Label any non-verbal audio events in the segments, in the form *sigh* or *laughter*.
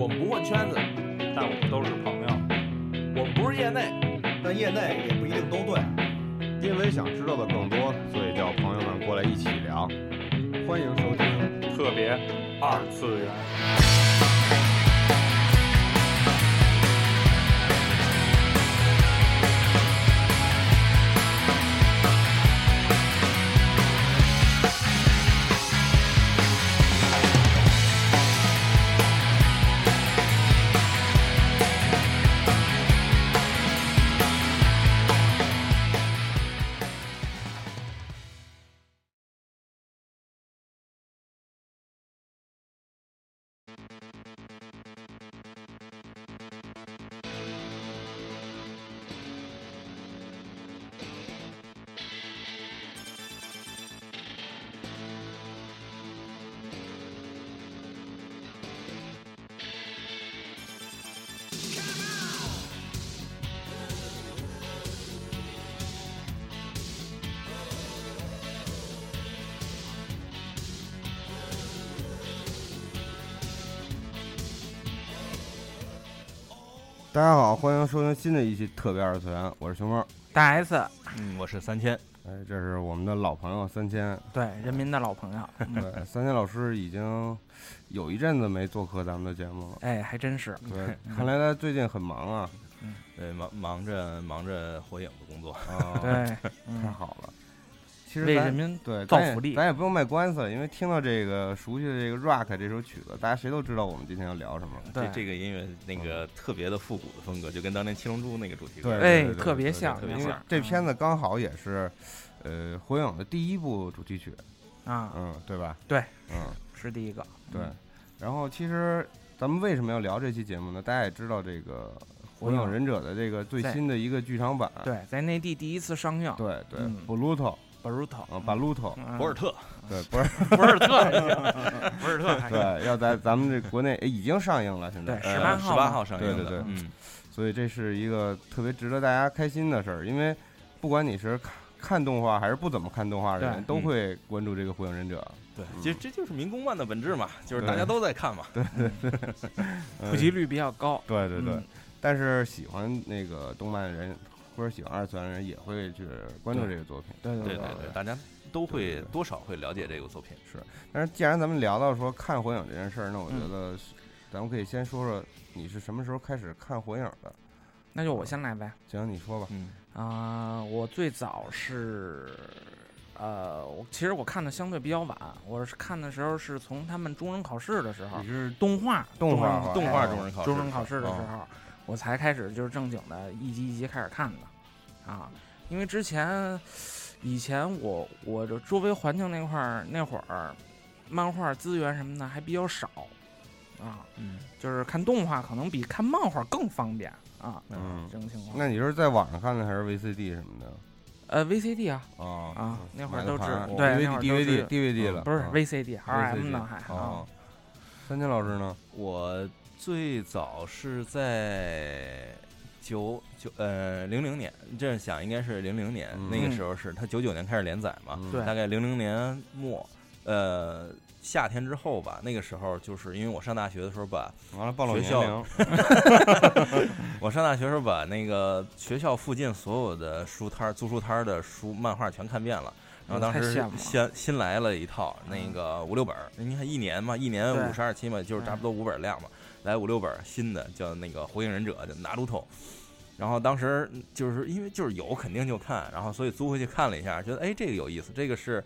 我们不混圈子，但我们都是朋友。我们不是业内，但业内也不一定都对。因为想知道的更多，所以叫朋友们过来一起聊。欢迎收听。特别二次元。大家好，欢迎收听新的一期特别二次元，我是熊猫。大 S，嗯，我是三千，哎，这是我们的老朋友三千。对，人民的老朋友，嗯对，三千老师已经有一阵子没做客咱们的节目了。哎，还真是，对，看来他最近很忙啊。对，忙忙着忙着火影的工作，啊，对，太嗯，好了。其实咱为人民对咱也造福利咱也不用卖关子了，因为听到这个熟悉的这个 Rock 这首曲子，大家谁都知道我们今天要聊什么。对这这个音乐那个特别的复古的风格，就跟当年七龙珠那个主题歌，对哎对，对特别像，这片子刚好也是，呃，火影的第一部主题曲，啊，嗯，对吧？对，嗯，是第一个，对。然后其实咱们为什么要聊这期节目呢？大家也知道这个《火影忍者》的这个最新的一个剧场版，对，在内地第一次上映对对嗯，Bluto，Baruto，啊，Baluto，嗯。博尔特，对，博尔。*laughs* 博尔特，*laughs* 博尔特，对，要在咱们这国内已经上映了，现在。对十18号十八号上映的，对对对。嗯，所以这是一个特别值得大家开心的事儿，因为不管你是看看动画还是不怎么看动画的人，都会关注这个《火影忍者对，嗯。其实这就是民工漫的本质嘛，就是大家都在看嘛，》对对对。*laughs* 普及率比较高，对对对，嗯。但是喜欢那个动漫的人或者喜欢二次元的人也会去关注这个作品。对对对对对，大家都会多少会了解这个作品，是，但是既然咱们聊到说看火影这件事儿，那我觉嗯得咱们可以先说说你是什么时候开始看火影的？那就我先来呗，行，你说吧。嗯，啊，我最早是。呃，我其实我看的相对比较晚，我是看的时候是从他们中忍考试的时候你，是动画动画动画哦中忍考试，中忍考试的时哦候，我才开始就是正经的一集一集开始看的，啊，因为之前以前我我这周围环境那块儿那会儿漫画资源什么的还比较少，啊，嗯，就是看动画可能比看漫画更方便啊，嗯这种情况。那你是在网上看的还是 VCD 什么的？呃 VCD 啊，啊啊那会儿都知盘对那会儿 DVD DVD 了，不是啊 VCD RM VCD 呢还啊哦，三千老师呢？我最早是在九九呃零零年，这样想应该是零零年，嗯。那个时候是他九九年开始连载嘛，嗯。对。大概零零年末，呃夏天之后吧，那个时候就是因为我上大学的时候把完了暴露学校年龄，*laughs* 我上大学时候把那个学校附近所有的书摊儿、租书摊儿的书、漫画全看遍了。然后当时太羡慕了。新新来了一套那个五六本，你看一年嘛，一年对。五十二期嘛，就是差不多五本量嘛，来五六本新的叫那个《火影忍者》叫拿鲁头。然后当时就是因为就是有肯定就看，然后所以租回去看了一下，觉得哎这个有意思，这个是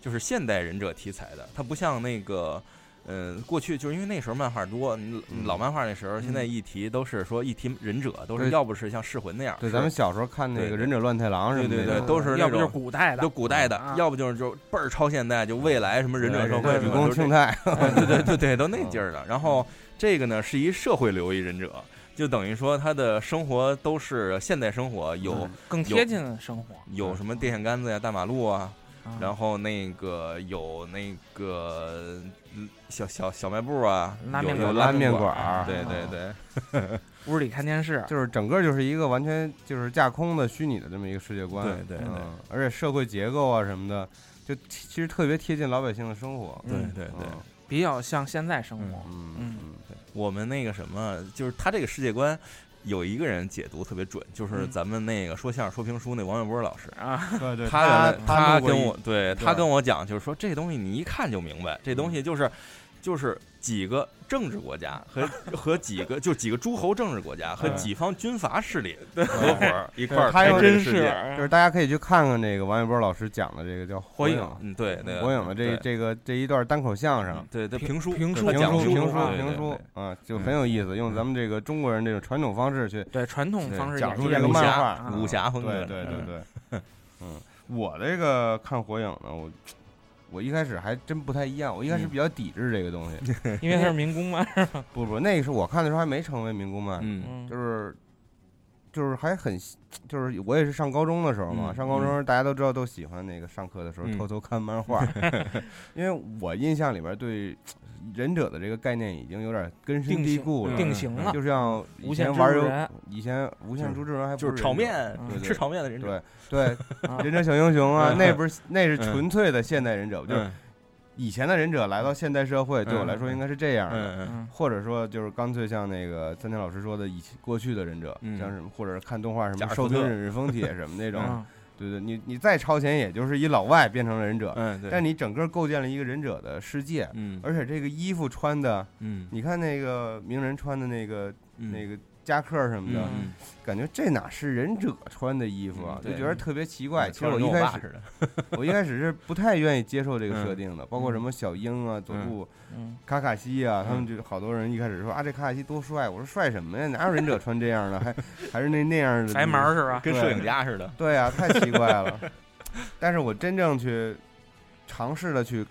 就是现代忍者题材的，它不像那个。嗯，过去就是因为那时候漫画多，老漫画那时候，现在一提都是说一提忍者，都是要不是像噬魂那样，对，咱们小时候看那个《忍者乱太郎》什么的，对对对都是要不就是古代的，就古代的啊，要不就是就倍儿超现代，就未来什么忍者社会对雨什么都是宫庆太，*laughs* 哎对对对对，都那劲儿的。然后这个呢是一社会流一忍者，就等于说他的生活都是现代生活，有嗯更贴近生活，有什么电线杆子呀、大马路啊，啊然后那个有那个嗯小小小卖部啊，有有拉面馆拉面馆馆儿对对对屋里看电视，*laughs* 就是整个就是一个完全就是架空的虚拟的这么一个世界观，对对而且社会结构啊什么的，就其其实特别贴近老百姓的生活，对嗯。对对嗯。比较像现在生活。嗯嗯嗯我们那个什么，就是他这个世界观。有一个人解读特别准，就是嗯咱们那个说相声说评书那王小波老师，啊，*laughs* 对对，他他跟我对他跟我讲，就是说这东西你一看就明白，这东西就是就是几个政治国家和 *laughs* 和几个就几个诸侯政治国家和几方军阀势力合伙儿一块儿开这个真是世界。就是大家可以去看看那个王一波老师讲的这个叫《火影》嗯，对，那个火影的这这个这一段单口相声。对对评书评书评书、评评书、评书啊，就很有意思，用咱们这个中国人这种传统方式去对传统方式讲演绎武出这个漫画啊武侠风格对，对对对，*laughs* 嗯，我这个看火影呢，我我一开始还真不太一样，我一开始嗯比较抵制这个东西，*laughs* 因为他是民工嘛。不不，那个时候我看的时候还没成为民工漫，嗯嗯就是就是还很就是我也是上高中的时候嘛，嗯上高中大家都知道都喜欢那个上课的时候嗯偷偷看漫画，*laughs* 因为我印象里边对忍者的这个概念已经有点根深蒂固了，定型了就像以无限前玩游，以前无限就是猪之人还不就是炒面嗯对对吃炒面的忍者，对对，*laughs* 啊忍者小英雄啊，嗯那不是那是嗯纯粹的现代忍者，就是嗯以前的忍者来到现代社会，对我来说应该是这样的。或者说，就是干脆像那个三田老师说的，以前过去的忍者，嗯像什么，或者是看动画什么贾尔福特寿尊忍者风铁什么那种，啊对对，你你再超前，也就是一老外变成了忍者，嗯，对，但你整个构建了一个忍者的世界，嗯。而且这个衣服穿的，嗯。你看那个鸣人穿的那个嗯。那个夹克什么的，嗯感觉这哪是忍者穿的衣服啊，嗯就觉得特别奇怪。其实我一开始 *laughs* 我一开始是不太愿意接受这个设嗯定的，包括什么小樱啊、佐助、嗯卡卡西啊，他们嗯就好多人一开始说啊，这卡卡西多帅，我说帅什么呀？哪有忍者穿这样的？还还是那那样的白毛是吧？跟摄影家似的。对啊，太奇怪了。但是我真正去尝试的去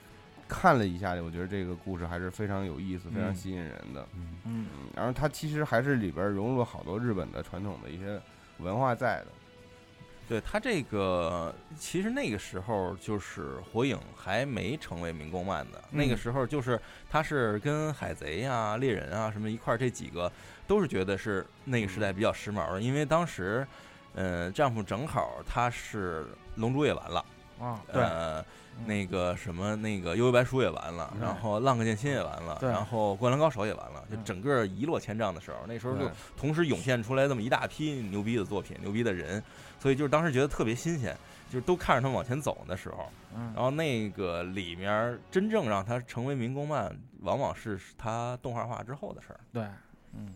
看了一下，我觉得这个故事还是非常有意思、非常嗯。吸引人的。嗯。嗯。嗯，然后它其实还是里边融入了好多日本的传统的一些文化在的。对他这个，其实那个时候就是火影还没成为民工漫的，那个嗯时候就是他是跟海贼啊、猎人啊什么一块儿，这几个都是觉得是那个时代比较时髦的，因为当时，呃，丈夫正好他是龙珠也完了，啊，对，那个什么那个幽游白书也完了，嗯然后浪客剑心也完了，然后灌篮高手也完了，就嗯。整个一落千丈的时候，那时候就同时涌现出来这么一大批牛逼的作品、牛逼的人，所以就是当时觉得特别新鲜，就是都看着他们往前走的时候，嗯。然后那个里面真正让他成为民工漫，往往是他动画化之后的事儿。对，嗯。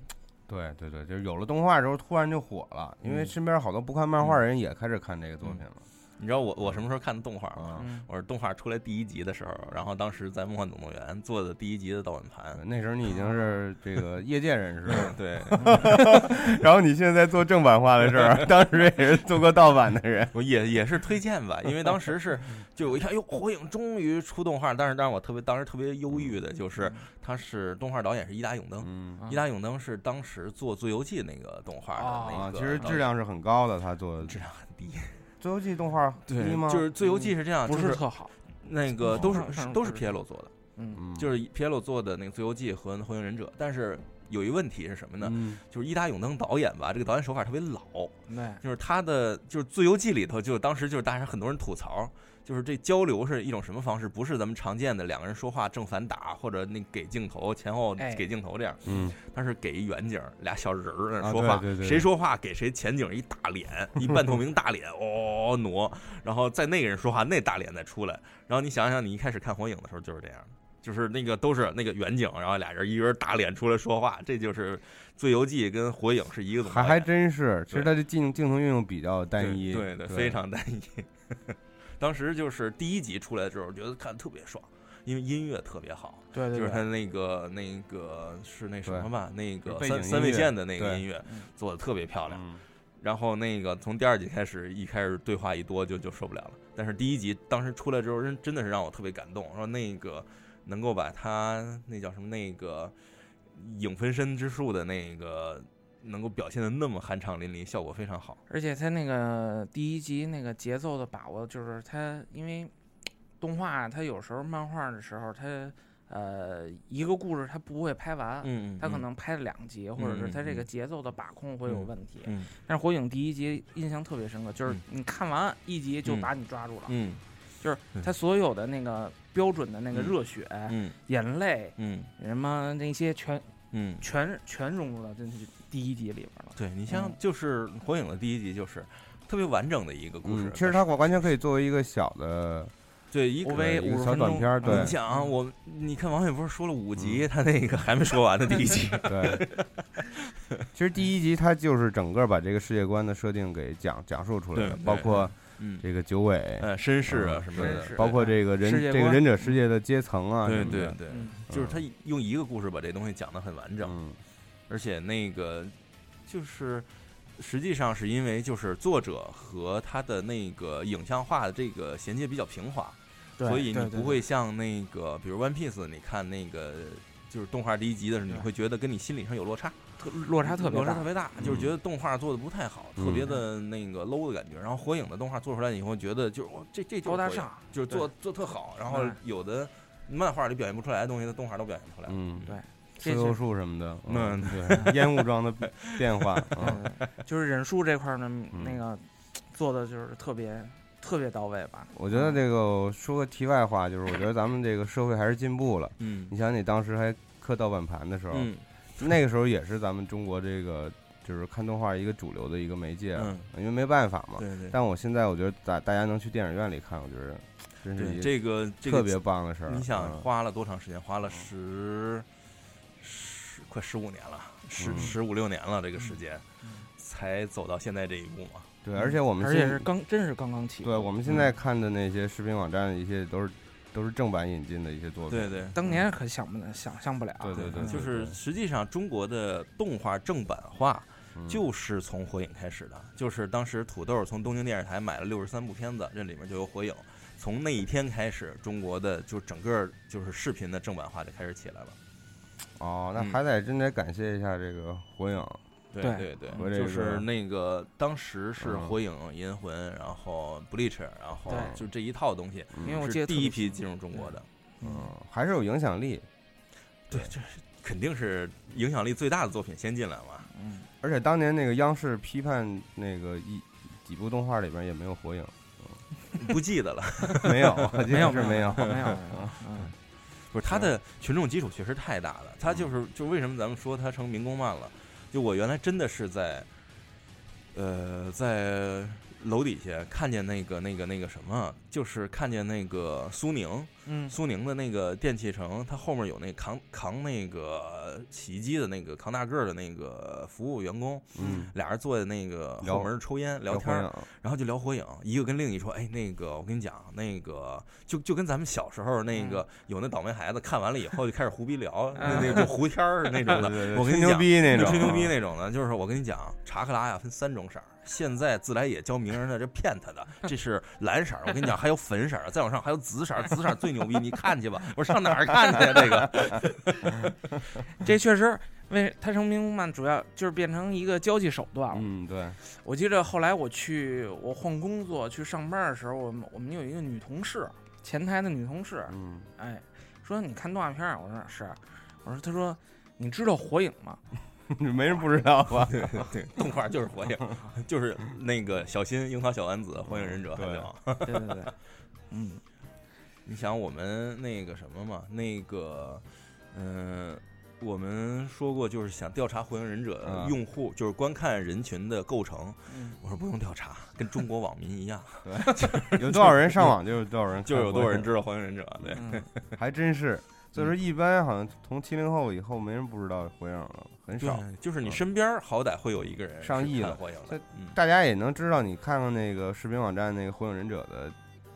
对对对，就是有了动画之后，突然就火了，因为嗯。身边好多不看漫画的人也开始看这个作品了。你知道我我什么时候看的动画吗？我是动画出来第一集的时候，然后当时在梦幻总动员做的第一集的盗版盘。那时候你已经是 *laughs* 这个业界人士了，对，*laughs* 然后你现在在做正版化的事儿，当时也是做过盗版的人。*laughs* 我也也是推荐吧，因为当时是就我一看，哟，火影终于出动画，但是但是我特别当时特别忧郁的就是，他是动画导演是伊达永登，伊达永登是当时做《自由记》那个动画的那个啊，其实质量是很高的，他做的《质量很低，自由记》动画对吗？就是《自由记》是这样，不就是特好，那个都是都是是 PL 做的，嗯嗯，就是 PL 做的那个《自由记》和《火影忍者》，但是有一问题是什么呢？嗯就是伊达永登导演吧，这个导演手法特别老，对，就是他的就是《自由记》里头，就当时就是大家很多人吐槽，就是这交流是一种什么方式？不是咱们常见的两个人说话正反打，或者那给镜头前后哎给镜头这样，嗯他是给一远景，俩小人儿说话，谁说话给谁前景一大脸，一半透明大脸哦挪，然后在那个人说话，那大脸再出来，然后你想想，你一开始看火影的时候就是这样的。就是那个都是那个远景，然后俩人一个人打脸出来说话，这就是《自由记》跟《火影》是一个总还还真是，其实对它的镜镜头运用比较单一，对对，对，非常单一。当时就是第一集出来的时候，觉得看特别爽，因为音乐特别好，对对就是他，那个那个是那什么吧，那个三三味乐线的那个音乐嗯做的特别漂亮。嗯然后那个从第二集开始，一开始对话一多就就受不了了。但是第一集当时出来之后，真真的是让我特别感动，说那个能够把他那叫什么那个影分身之术的那个能够表现的那么酣畅淋漓，效果非常好。而且他那个第一集那个节奏的把握，就是他因为动画，他有时候漫画的时候，他呃一个故事他不会拍完，嗯，它可能拍了两集，或者是他这个节奏的把控会有问题。嗯但是火影第一集印象特别深刻，就是嗯你看完一集就嗯把你抓住了。嗯，就是嗯他所有的那个标准的那个嗯热血、嗯眼泪嗯什么那些全嗯，全全融入到这第一集里边了。对你像嗯就是《火影》的第一集就是特别完整的一个故事嗯，，其实它完全可以作为一个小的对一个一个50分钟小短片儿，对。你想我，你看王雪不是说了五集，他那个还没说完的第一集，*laughs* 对。其实第一集它就是整个把这个世界观的设定给讲讲述出来对了，包括嗯，这个九尾，呃，绅士啊嗯什么的包括这个人这个忍者世界的阶层啊，对什么的，对对，嗯，就是他用一个故事把这东西讲得很完整，嗯而且那个就是实际上是因为就是作者和他的那个影像化的这个衔接比较平滑，对所以你不会像那个比如 One Piece，你看那个就是动画第一集的时候，你会觉得跟你心理上有落差，特落差特别大落差特。别大，就是嗯觉得动画做的不太好，嗯特别的那个 low 的感觉。然后火影的动画做出来以后，觉得就是哇，这这高大上，就是做做特好。然后嗯有的漫画里表现不出来的东西，的动画都表现出来了。嗯，对刺头树什么的，嗯对，*laughs* 烟雾状的变化，*laughs* 嗯嗯，就是忍术这块儿呢，嗯那个做的就是特别特别到位吧。我觉得这个说个题外话，就是我觉得咱们这个社会还是进步了。嗯你想，你当时还刻盗版盘的时候，嗯那个时候也是咱们中国这个就是看动画一个主流的一个媒介，嗯因为没办法嘛。对对。但我现在我觉得大大家能去电影院里看，我觉得真是一这个特别棒的事儿。你想嗯花了多长时间？花了十十快十五年了，十嗯十五六年了，这个时间嗯才走到现在这一步嘛。对，而且我们而且是刚真是刚刚起步。对我们现在看的那些视频网站，一些都是都是正版引进的一些作品。对对当年可想不能想象不了。对对对就是实际上中国的动画正版化嗯，就是从火影开始的，就是当时土豆从东京电视台买了六十三部片子，这里面就有火影。从那一天开始，中国的就整个就是视频的正版化就开始起来了。哦，那嗯还得真得感谢一下这个火影。对对对就是那个当时是嗯火影、银魂，然后 Bleach，然后就这一套东西嗯因为我记是得第一批进入中国的。嗯，还是有影响力。对，这是肯定是影响力最大的作品先进来嘛。嗯，而且当年那个央视批判那个一几部动画里边也没有火影，不记得了，*laughs* 没有，没有是没有，没有没有。嗯，不是他的群众基础确实太大了，他就是就为什么咱们说他成民工漫了？就我原来真的是在，呃，在楼底下看见那个那个那个什么，就是看见那个苏宁，嗯苏宁的那个电器城，它后面有那扛扛那个洗衣机的那个扛大个儿的那个服务员工，嗯，俩人坐在那个聊后门抽烟聊有天然后就聊火影，一个跟另一说，哎，那个我跟你讲，那个就就跟咱们小时候那个有那倒霉孩子看完了以后就开始胡逼聊，那那就胡天儿那种的。对对对我跟你讲逼那种，吹牛逼那种的，就是我跟你讲，查克拉呀分三种色儿，现在自来也教名人的，这骗他的，这是蓝色儿。我跟你讲，还有粉色儿，再往上还有紫色儿，紫色儿最牛逼，你看去吧。我上哪儿看去呀？这个，*laughs* 这确实为他成民工漫主要就是变成一个交际手段了。嗯，对，我记得后来我去我换工作去上班的时候，我们我们有一个女同事，前台的女同事，嗯，哎，说你看动画片儿？我说是，我说他说你知道火影吗？*laughs* 没人不知道吧？对对，动画就是火影，就是那个小新、樱桃小丸子、火影忍者，还有。*laughs* 对对对，嗯，你想我们那个什么嘛，那个，嗯、我们说过就是想调查火影忍者嗯用户，就是观看人群的构成。嗯我说不用调查，跟中国网民一样，有多少人上网就有多少人，就有多少人，知道火影忍者。对，嗯 *laughs* 还真是。所以说，一般好像从七零后以后，没人不知道火影了，很少。就是你身边好歹会有一个人上亿了火影大家也能知道，你看看那个视频网站那个火影忍者的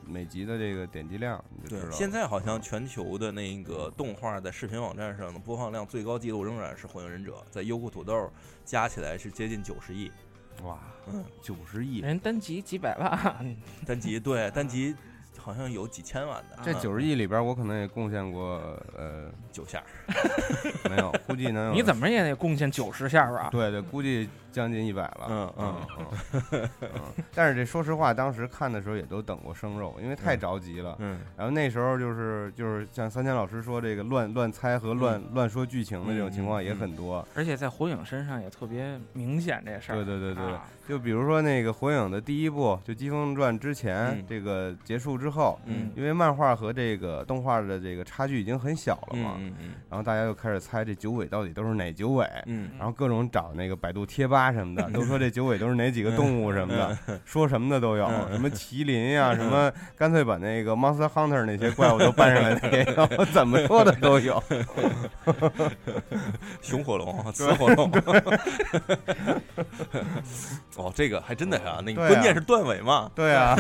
每集的这个点击量，你就知道，对现在好像全球的那个动画在视频网站上的播放量最高纪录仍然是火影忍者，在优酷、土豆加起来是接近九十亿。哇，嗯，九十亿，人单集几百万，*laughs* 单集，对单集好像有几千万的，嗯。这九十亿里边，我可能也贡献过，呃，九下，*laughs* 没有，估计能有。你怎么也得贡献九十下吧？对对，估计将近一百了。嗯嗯嗯嗯。但是这说实话，当时看的时候也都等过生肉，因为太着急了。嗯然后那时候就是就是像三千老师说这个乱乱猜和乱乱说剧情的这种情况也很多。而且在火影身上也特别明显这事儿。对对对对，啊就比如说那个火影的第一部，就《疾风传》之前，嗯这个结束之后，嗯因为漫画和这个动画的这个差距已经很小了嗯嘛，嗯嗯然后大家又开始猜这九尾到底都是哪九尾，嗯然后各种找那个百度贴吧什么的，*laughs* 都说这九尾都是哪几个动物什么的，说什么的都有，嗯什么麒麟呀，什么干脆把那个 Monster Hunter 那些怪物都搬上来的也有，*laughs* 怎么说的都有。*laughs* 熊火龙、雌火龙。哦，这个还真的是啊，那个关键是断尾嘛。对啊。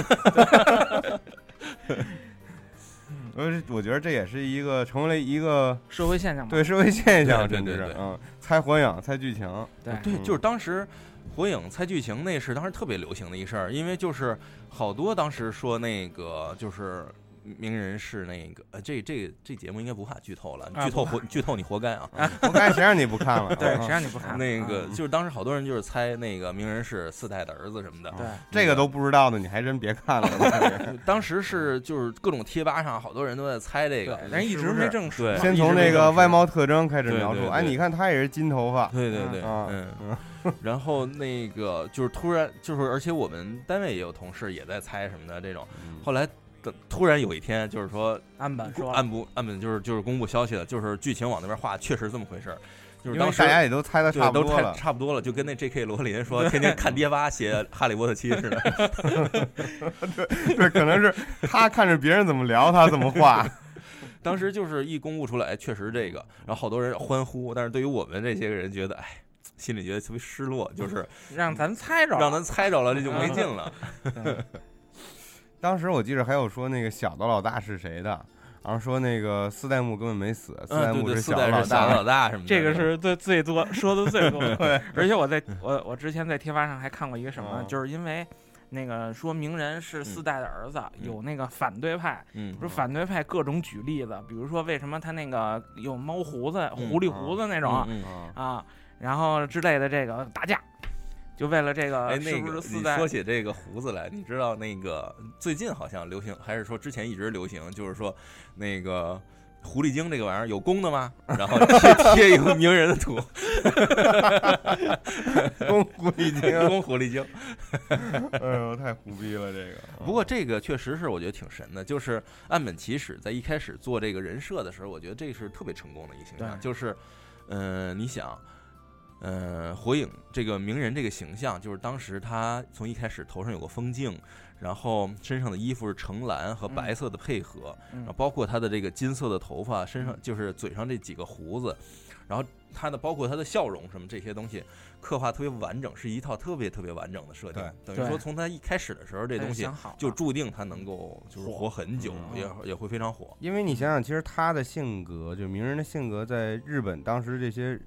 呃，我觉得这也是一个成为了一个社会现象嘛。对社会现象，对对对是嗯，猜火影、猜剧情，对对，嗯就是当时火影猜剧情那是当时特别流行的一事儿，因为就是好多当时说那个就是。鸣人是那个，呃，这这这节目应该不怕剧透了，啊剧透不活剧透你活该啊！我看谁让你不看了？*laughs* 对，嗯谁让你不看？那个啊就是当时好多人就是猜那个名人是四代的儿子什么的，对，这个都不知道的，你还真别看了。我感觉当时是就是各种贴吧上好多人都在猜这个对，，但一直没证实对嘛。先从那个外貌特征开始描述，哎，对对对你看他也是金头发，对对对，啊嗯，然后那个就是突然就是，而且我们单位也有同事也在猜什么的这种，后来等突然有一天就是说安本说了按不按本就是就是公布消息了，就是剧情往那边画，确实这么回事儿，就是当时大家也都猜的差差不多了。差不多了，就跟那 J.K. 罗琳说天天看爹妈写《哈利波特七》似的，*laughs* 对，可能是他看着别人怎么聊，他怎么画。*laughs* 当时就是一公布出来，哎确实这个，然后好多人欢呼，但是对于我们这些个人觉得，哎。心里觉得特别失落，就是让咱猜着，让咱猜着了，这就没劲了。*laughs* 当时我记得还有说那个小的老大是谁的，然后说那个四代目根本没死，四代目是四小的老大。老大什么的，这个是最最多说的最多的。*laughs* 对，而且我在我我之前在贴吧上还看过一个什么，嗯就是因为那个说鸣人是四代的儿子，嗯有那个反对派，嗯不是反对派各种举例子，比如说为什么他那个有猫胡子、嗯狐狸胡子那种、啊，然后之类的这个打架，就为了这个哎，那个你是四代说起这个胡子来，你知道那个最近好像流行，还是说之前一直流行，就是说那个狐狸精这个玩意儿有公的吗？然后贴 *laughs* 贴一个名人的图 *laughs* *laughs* 公狐狸精，公狐狸精。哎呦，太胡逼了这个。不过这个确实是我觉得挺神的，就是岸本齐史在一开始做这个人设的时候，我觉得这是特别成功的一个形象，就是，嗯、你想。嗯，火影这个鸣人这个形象，就是当时他从一开始头上有个风镜，然后身上的衣服是橙蓝和白色的配合，嗯然后包括他的这个金色的头发，身上就是嘴上这几个胡子，然后他的包括他的笑容什么这些东西，刻画特别完整，是一套特别特别完整的设定。等于说从他一开始的时候，这东西就注定他能够就是活很久，嗯也也会非常火。因为你想想，其实他的性格，就鸣人的性格，在日本当时这些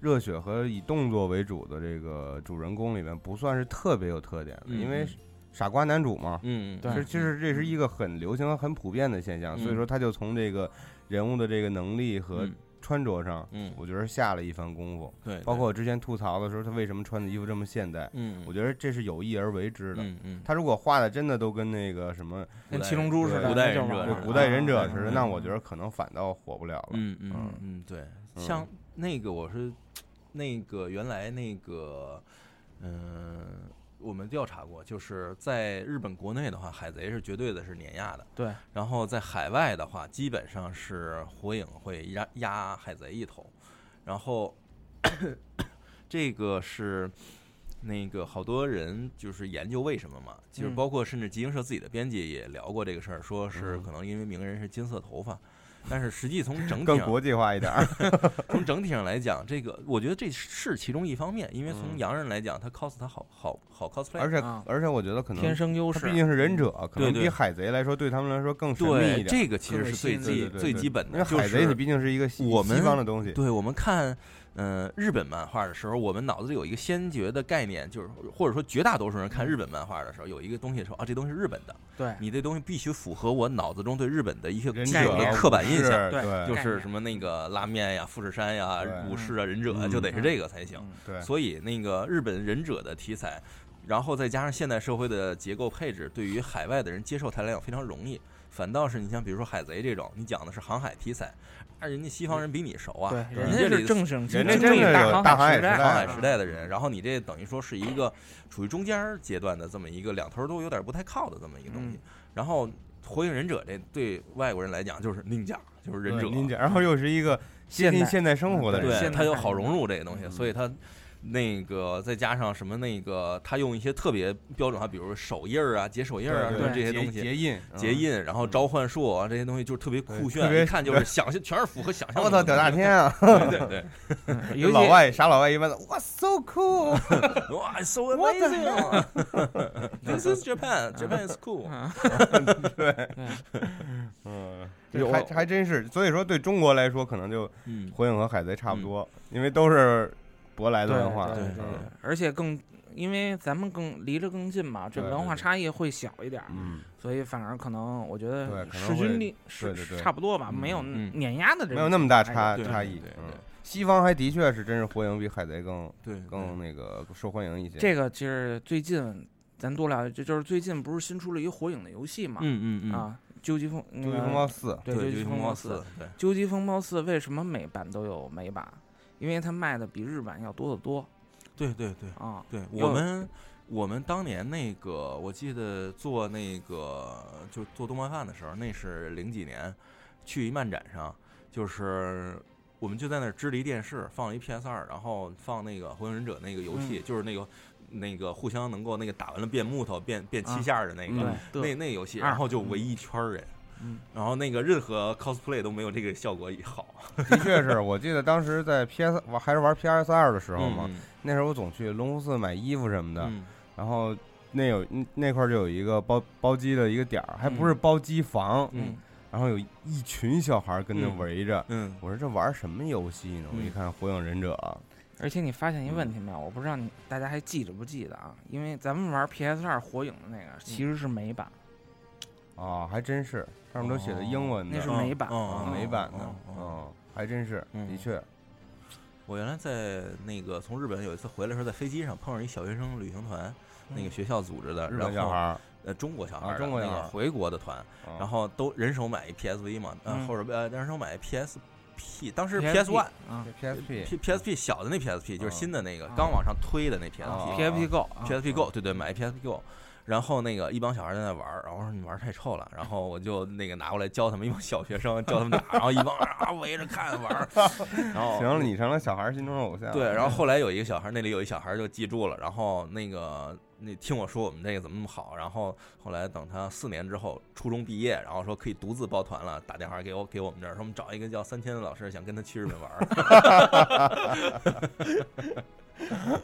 热血和以动作为主的这个主人公里面，不算是特别有特点的，嗯因为嗯傻瓜男主嘛。嗯，对。是，就是这是一个很流行和很普遍的现象，所以说他就从这个人物的这个能力和嗯。穿着上，嗯，我觉得下了一番功夫。对，包括我之前吐槽的时候，他为什么穿的衣服这么现代，嗯，我觉得这是有意而为之的。嗯嗯，他如果画的真的都跟那个什么跟七龙珠似的，古代忍者古代忍者嗯似的，嗯那我觉得可能反倒火不了了。嗯嗯。嗯嗯，对，嗯。像那个我是那个原来那个嗯。我们调查过，就是在日本国内的话，海贼是绝对的是碾压的。对，然后在海外的话，基本上是火影会压压海贼一头，然后这个是那个好多人就是研究为什么嘛，就是嗯包括甚至集英社自己的编辑也聊过这个事儿，说是嗯可能因为鸣人是金色头发，但是实际从整体更国际化一点儿。*laughs* 从整体上来讲，这个我觉得这是其中一方面，因为从嗯洋人来讲，他 cos 他好好好 cosplay，而且啊而且我觉得可能天生优势，毕竟是忍者，可能比海贼来说对他们来说更神秘一点。这个其实是最更基最基本的，因为海贼是它毕竟是一个西我们西方的东西。对我们看，嗯、日本漫画的时候，我们脑子里有一个先觉的概念，就是或者说绝大多数人看日本漫画的时候，有一个东西说啊，这东西是日本的，对你这东西必须符合我脑子中对日本的一些忍基本的刻板印象，对就是什么那个拉面呀、富士山呀、武士啊、忍者啊，嗯就得是这个才行。嗯对，所以那个日本忍者的题材，然后再加上现代社会的结构配置，对于海外的人接受它来讲非常容易。反倒是你像比如说海贼这种，你讲的是航海题材，那人家西方人比你熟啊，对，人家这里正经经人家历真的有大大航海时时代，航海时代的人，然后你这等于说是一个处于中间阶段的这么一个两头都有点不太靠的这么一个东西。然后火影忍者这对外国人来讲就是 ninja，就是忍者然后又是一个接现代近现代生活的人，对他又好融入这个东西，嗯所以他那个再加上什么那个，他用一些特别标准化，比如手印儿啊、解手印儿啊对对这些东西。结印，嗯。结印，然后召唤术啊，这些东西就是特别酷炫，一看就是想象，全是符合想象。我操，屌大！天啊！*laughs* *laughs* 对对对，尤其老外傻老外一般的，哇，so cool，*laughs* 哇，so What the amazing！This is Japan. Japan is cool. 啊对，嗯，还还真是，所以说对中国来说，可能就嗯，火影和海贼差不多，因为都是舶来的对文化，对对对嗯而且更因为咱们更离着更近嘛，这文化差异会小一点儿，嗯，所以反而可能我觉得势均力是对。差不多吧，嗯没有嗯。碾压的这种没有那么大差差异对，嗯。对，西方还的确是真是火影比海贼更对，更那个受欢迎一些，这个其实最近咱多聊，就就是最近不是新出了一个火影的游戏嘛？嗯嗯嗯，啊，究极风那《终极个风暴四》对究，极极风暴四，四，对，究极风暴四为什么美版都有美版？因为它卖的比日版要多得多对对对啊。对，我们我们当年那个，我记得做那个就做动漫饭的时候，那是零几年，去一漫展上，就是我们就在那儿支了一电视，放了一 PS 二，然后放那个火影忍者那个游戏，就是那个那个互相能够那个打完了变木头、变变啊七下儿的那个、那那游戏，然后就围一圈儿人。嗯，然后那个任何 cosplay 都没有这个效果好，*laughs* 的确是我记得当时在 PS 玩还是玩 PS 二的时候嘛，嗯。那时候我总去龙福寺买衣服什么的，嗯。然后那有嗯那块儿就有一个包包机的一个点儿，还不是包机房，嗯。然后有一群小孩儿跟着嗯。围着。嗯。我说这玩什么游戏呢？我一嗯看《火影忍者》，而且你发现一问题没有？我不知道你大家还记得不记得啊？因为咱们玩 PS 二火影的那个其实是美版，啊，还真是上面都写的英文的，那是美版美版的，嗯还真是，嗯的确，我原来在那个从日本有一次回来的时候，在飞机上碰上一小学生旅行团，那个学校组织的，日然后本小孩，呃中国小孩中国小孩儿回国的团，啊然后都人手买一 PSV 嘛，呃嗯。或者呃人手买一 PSP，当时 PS One 啊，PSP P PSP 小的那 PSP 就是啊新的那个啊刚往上推的那啊 PSP，，PSP Go 啊 PSP Go，对对，买 PSP Go，然后那个一帮小孩在那玩儿，然后我说你玩太臭了，然后我就那个拿过来教他们，一帮小学生教他们打，然后一帮人啊围着看玩儿，*laughs* 然后行了，你成了小孩心中的偶像。对，然后后 *laughs* 来有一个小孩，那里有一小孩就记住了，然后那个那听我说我们这个怎么那么好，然后后来等他四年之后初中毕业，然后说可以独自报团了，打电话给我给我们这儿，说我们找一个叫三千的老师，想跟他去日本玩儿。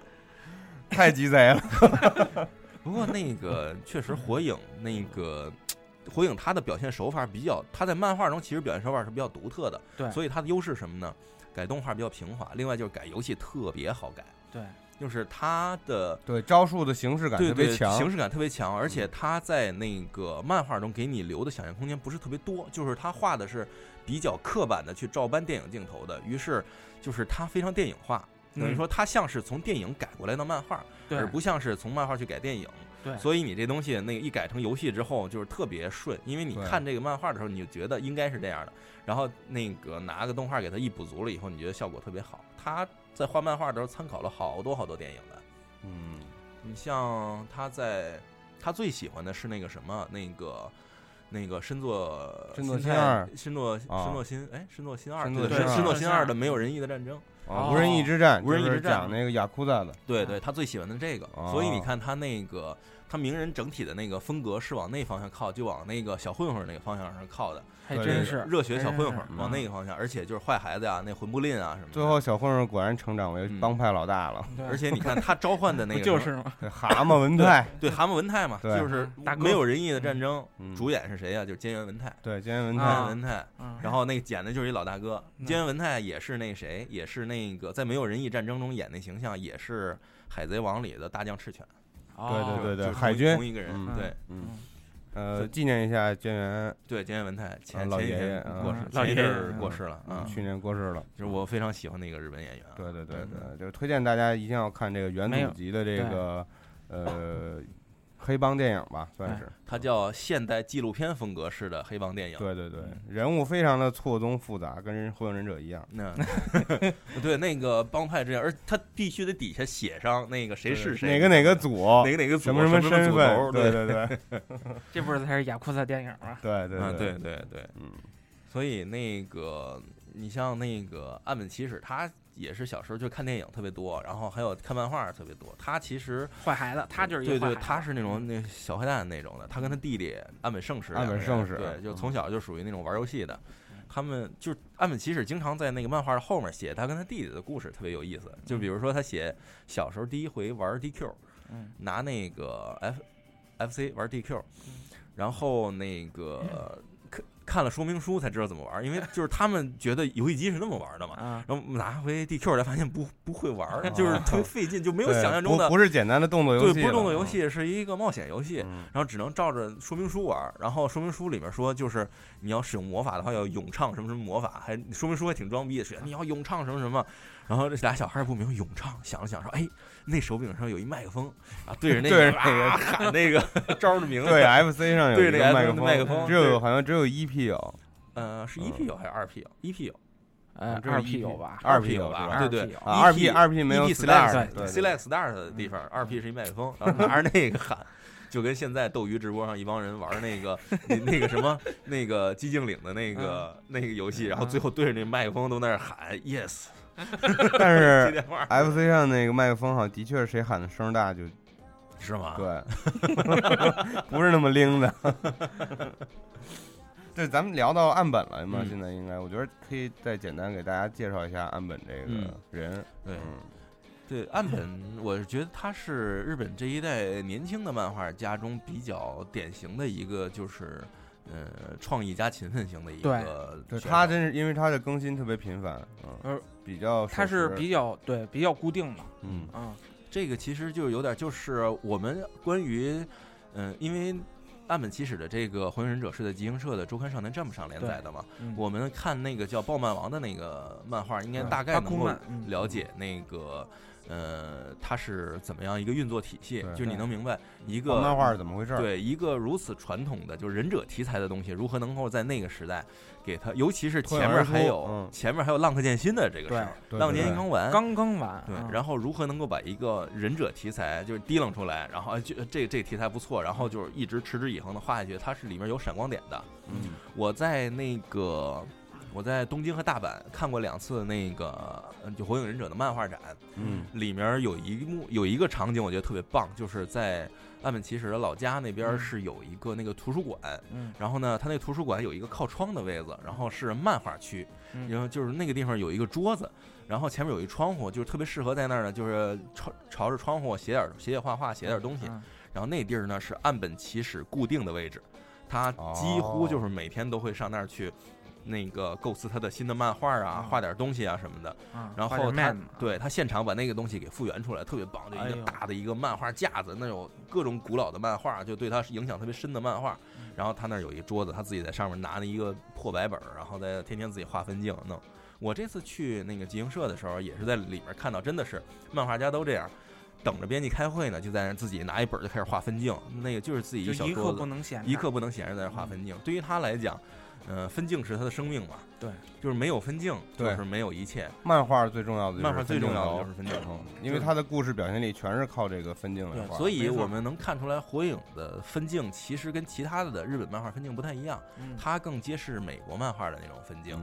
*laughs* 太鸡贼了。不过那个确实火影那个。火影它的表现手法比较，它在漫画中其实表现手法是比较独特的，对所以它的优势什么呢？改动画比较平滑，另外就是改游戏特别好改，对，就是它的对，招数的形式感特别强，形式感特别强，而且他在那个漫画中给你留的想象空间不是特别多，就是他画的是比较刻板的去照搬电影镜头的，于是就是他非常电影化，等于嗯说他像是从电影改过来的漫画，对而不像是从漫画去改电影。对所以你这东西那个一改成游戏之后，就是特别顺，因为你看这个漫画的时候，你就觉得应该是这样的，然后那个拿个动画给它一补足了以后，你觉得效果特别好。他在画漫画的时候参考了好多好多电影的。嗯，你像他在，他最喜欢的是那个什么，那个那个深作深作新太新二深作啊深作新哎深作新二深作新二的没有人义的战争，啊，哦无人义之战，无人义就是之战讲那个雅库扎的，对对，他最喜欢的这个，所以你哦看他那个他鸣人整体的那个风格是往那方向靠，就往那个小混混那个方向上靠的，还真是热血小混混往那个方向，而且就是坏孩子呀，那魂不吝啊什么的。最后小混混果然成长为嗯。帮派老大了，对 *laughs* 而且你看他召唤的那个 *laughs* 就是蛤蟆文泰，*laughs* 对蛤蟆文泰嘛，就是没有仁义的战争，嗯主演是谁呀？就是菅原文泰。对，菅原文菅泰文泰，嗯。然后那个剪的就是一老大哥，嗯。菅原文泰也是那谁，也是那个在没有仁义战争中演那形象，也是海贼王里的大将赤犬，对对对对海军同一个人，嗯对嗯，呃，纪念一下菅原，对，菅原文泰前老前爷爷过世，老爷爷过世了啊，去年过世了。就是我非常喜欢的一个日本演员啊，对对对嗯对，就是推荐大家一定要看这个元没有祖级的这个呃黑帮电影吧，算是。它叫现代纪录片风格式的黑帮电影。对对对嗯，人物非常的错综复杂，跟人火影忍者一样。那 *laughs* 对那个帮派之间，而他必须得底下写上那个谁是谁，哪个哪个组，*laughs* 哪个哪个组什么什么什身份，对对对 *laughs* 这不是才是雅库萨电影吗？对对啊，对对，对对，嗯，所以那个你像那个岸本齐史，他也是小时候就看电影特别多，然后还有看漫画特别多。他其实坏孩子，他就是一对对，个坏孩子他是那种那小坏蛋那种的。他跟他弟弟岸本圣史岸两个人，本圣史对，就嗯从小就属于那种玩游戏的。他们就岸本齐史经常在那个漫画的后面写他跟他弟弟的故事，特别有意思。就比如说他写小时候第一回玩 DQ，嗯拿那个 F FC 玩 DQ，然后那个看看了说明书才知道怎么玩，因为就是他们觉得游戏机是那么玩的嘛。啊，然后拿回 DQ 来，发现不不会玩儿，就是特别费劲，就没有想象中的不不是简单的动作游对，戏对，不是动作游戏，是一个冒险游戏。嗯，然后只能照着说明书玩儿，然后说明书里面说，就是你要使用魔法的话，要咏唱什么什么魔法，还说明书还挺装逼的，是你要咏唱什么什么。然后这俩小孩儿不明白咏唱，想了想说，哎，那手柄上有一麦克风，啊，对着那个对着那个啊喊那个 *laughs* 招的名字，对，FC 上有对那个一个麦克克风对只有好像只有一 P 有，呃，是一 P 有还是二 P 有？一 P 有，呃，这是二 EP P 有吧？二 P P 有吧？对对二 P 二 P 二 P 没有 EP Star，select 对 select star 的地方，二 P 是一麦克风，然后拿着那个喊，就跟现在斗鱼直播上一帮人玩那个那那个什么那个寂静岭的那个那个游戏，然后最后对着那麦克风都在那儿喊 yes *laughs* 但接是电话 FC 上那个麦克风好像的确是谁喊的声大就是吗？对，*laughs* 不是那么拎的。*laughs* 对，咱们聊到岸本了嘛，嗯现在应该，我觉得可以再简单给大家介绍一下岸本这个嗯人。对嗯，对，岸本，我是觉得他是日本这一代年轻的漫画家中比较典型的一个，就是呃创意加勤奋型的一对对个选手。他真是因为他的更新特别频繁，嗯呃，比较它是比较对比较固定的嗯啊，这个其实就有点就是我们关于，嗯、因为岸本齐史的这个《火影忍者》是在集英社的周刊少年 Jump 上连载的嘛，嗯我们看那个叫暴漫王的那个漫画，应该嗯大概能够了解那个。呃，它是怎么样一个运作体系？就是你能明白一个漫画是怎么回事儿？对一个如此传统的就是忍者题材的东西，如何能够在那个时代给他，尤其是前面还有、嗯。前面还有浪客剑心的这个事儿，浪客剑心刚完，刚刚完，对啊，然后如何能够把一个忍者题材就是提冷出来，然后哎就这这题材不错，然后就是一直持之以恒的画下去，它是里面有闪光点的。嗯。我在那个我在东京和大阪看过两次那个呃就火影忍者的漫画展，嗯。里面有一幕有一个场景我觉得特别棒，就是在岸本齐史的老家那边嗯是有一个那个图书馆，嗯然后呢，他那图书馆有一个靠窗的位子，然后是漫画区，嗯然后就是那个地方有一个桌子，然后前面有一窗户，就是特别适合在那儿呢，就是朝朝着窗户写点写写画画，写点东西。嗯然后那地儿呢是岸本齐史固定的位置，他几乎就是每天都会上那儿去。那个构思他的新的漫画啊，嗯。画点东西啊什么的，啊然后他对他现场把那个东西给复原出来，特别棒，就一个大的一个漫画架子，那有各种古老的漫画，就对他影响特别深的漫画。嗯。然后他那有一桌子，他自己在上面拿了一个破白本，然后在天天自己画分镜弄。我这次去那个集英社的时候，也是在里面看到，真的是漫画家都这样，等着编辑开会呢，就在那自己拿一本就开始画分镜，那个就是自己一刻小桌子不能闲着，一刻不能闲着在那画分镜。对于他来讲，呃，分镜是他的生命嘛，对，就是没有分镜就是没有一切。漫画最重要的漫画最重要的就是分镜头嗯因为他的故事表现力全是靠这个分镜来对，画，所以我们能看出来，火影的分镜其实跟其他的日本漫画分镜不太一样，嗯它更揭示美国漫画的那种分镜。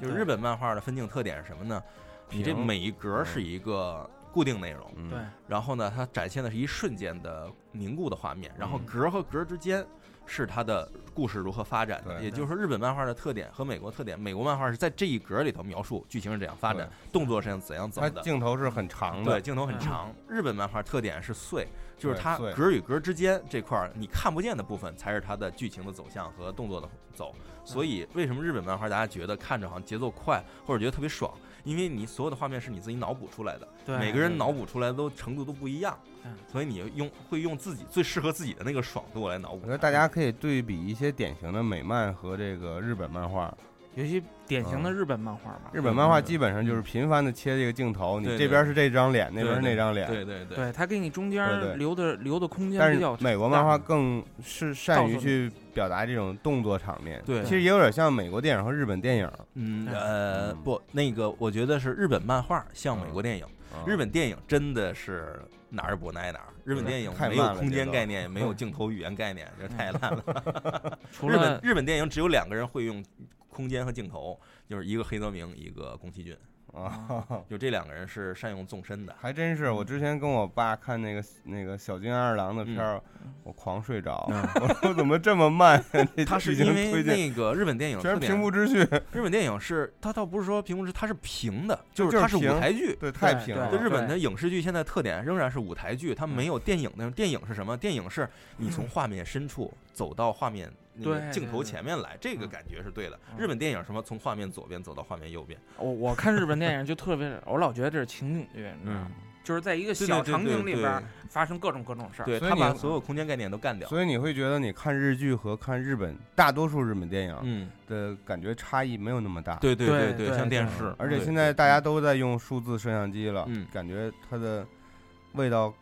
就是日本漫画的分镜特点是什么呢？你这每一格是一个固定内容，嗯对，然后呢，它展现的是一瞬间的凝固的画面，然后嗯格和格之间是它的故事如何发展的。也就是说，日本漫画的特点和美国特点，美国漫画是在这一格里头描述剧情是怎样发展，动作是怎样走的。镜头是很长的，对，镜头很长。日本漫画特点是碎，就是它格与格之间这块儿你看不见的部分，才是它的剧情的走向和动作的走。所以为什么日本漫画大家觉得看着好像节奏快，或者觉得特别爽？因为你所有的画面是你自己脑补出来的，对每个人脑补出来都程度都不一样嗯，所以你用会用自己最适合自己的那个爽度来脑补我觉。得大家可以对比一些典型的美漫和这个日本漫画，尤其典型的嗯。日本漫画吧。日本漫画嗯基本上就是频繁的切这个镜头，你这边是这张脸，那边是那张脸。对对对，对他给你中间留的留的空间但是比较美国漫画更是善于去表达这种动作场面，对。其实也有点像美国电影和日本电影。嗯呃不，那个我觉得是日本漫画像美国电影，啊日本电影真的是哪儿补哪儿哪儿。日本电影太没有空间概念，也没有镜头语言概念，这太烂了。*laughs* 除日本了日本电影只有两个人会用空间和镜头，就是一个黑泽明，一个宫崎骏，*laughs* 啊，就这两个人是善用纵深的。还真是。我之前跟我爸看那个那个小津安二郎的片儿，我狂睡着。嗯我说怎么这么慢 *laughs* 他？是因为那个日本电影全是特点平铺直叙，*laughs* 日本电影是它倒不是说平铺直，它是平的，就就是它是舞台剧。对，太平了。就日本的影视剧现在特点仍然是舞台剧，它没有电影那种。电影是什么？电影是你从画面深处走到画面那个对镜头前面来，这个嗯感觉是对的。嗯日本电影什么从画面左边走到画面右边，我我看日本电影就特别，我老觉得这是情景剧，你知道吗？就是在一个小场景里边发生各种各种事儿。对他把所有空间概念都干掉。所以你会觉得你看日剧和看日本大多数日本电影嗯，的感觉差异没有那么大。对对对，对对像电视，而且现在大家都在用数字摄像机了，嗯感觉它的味道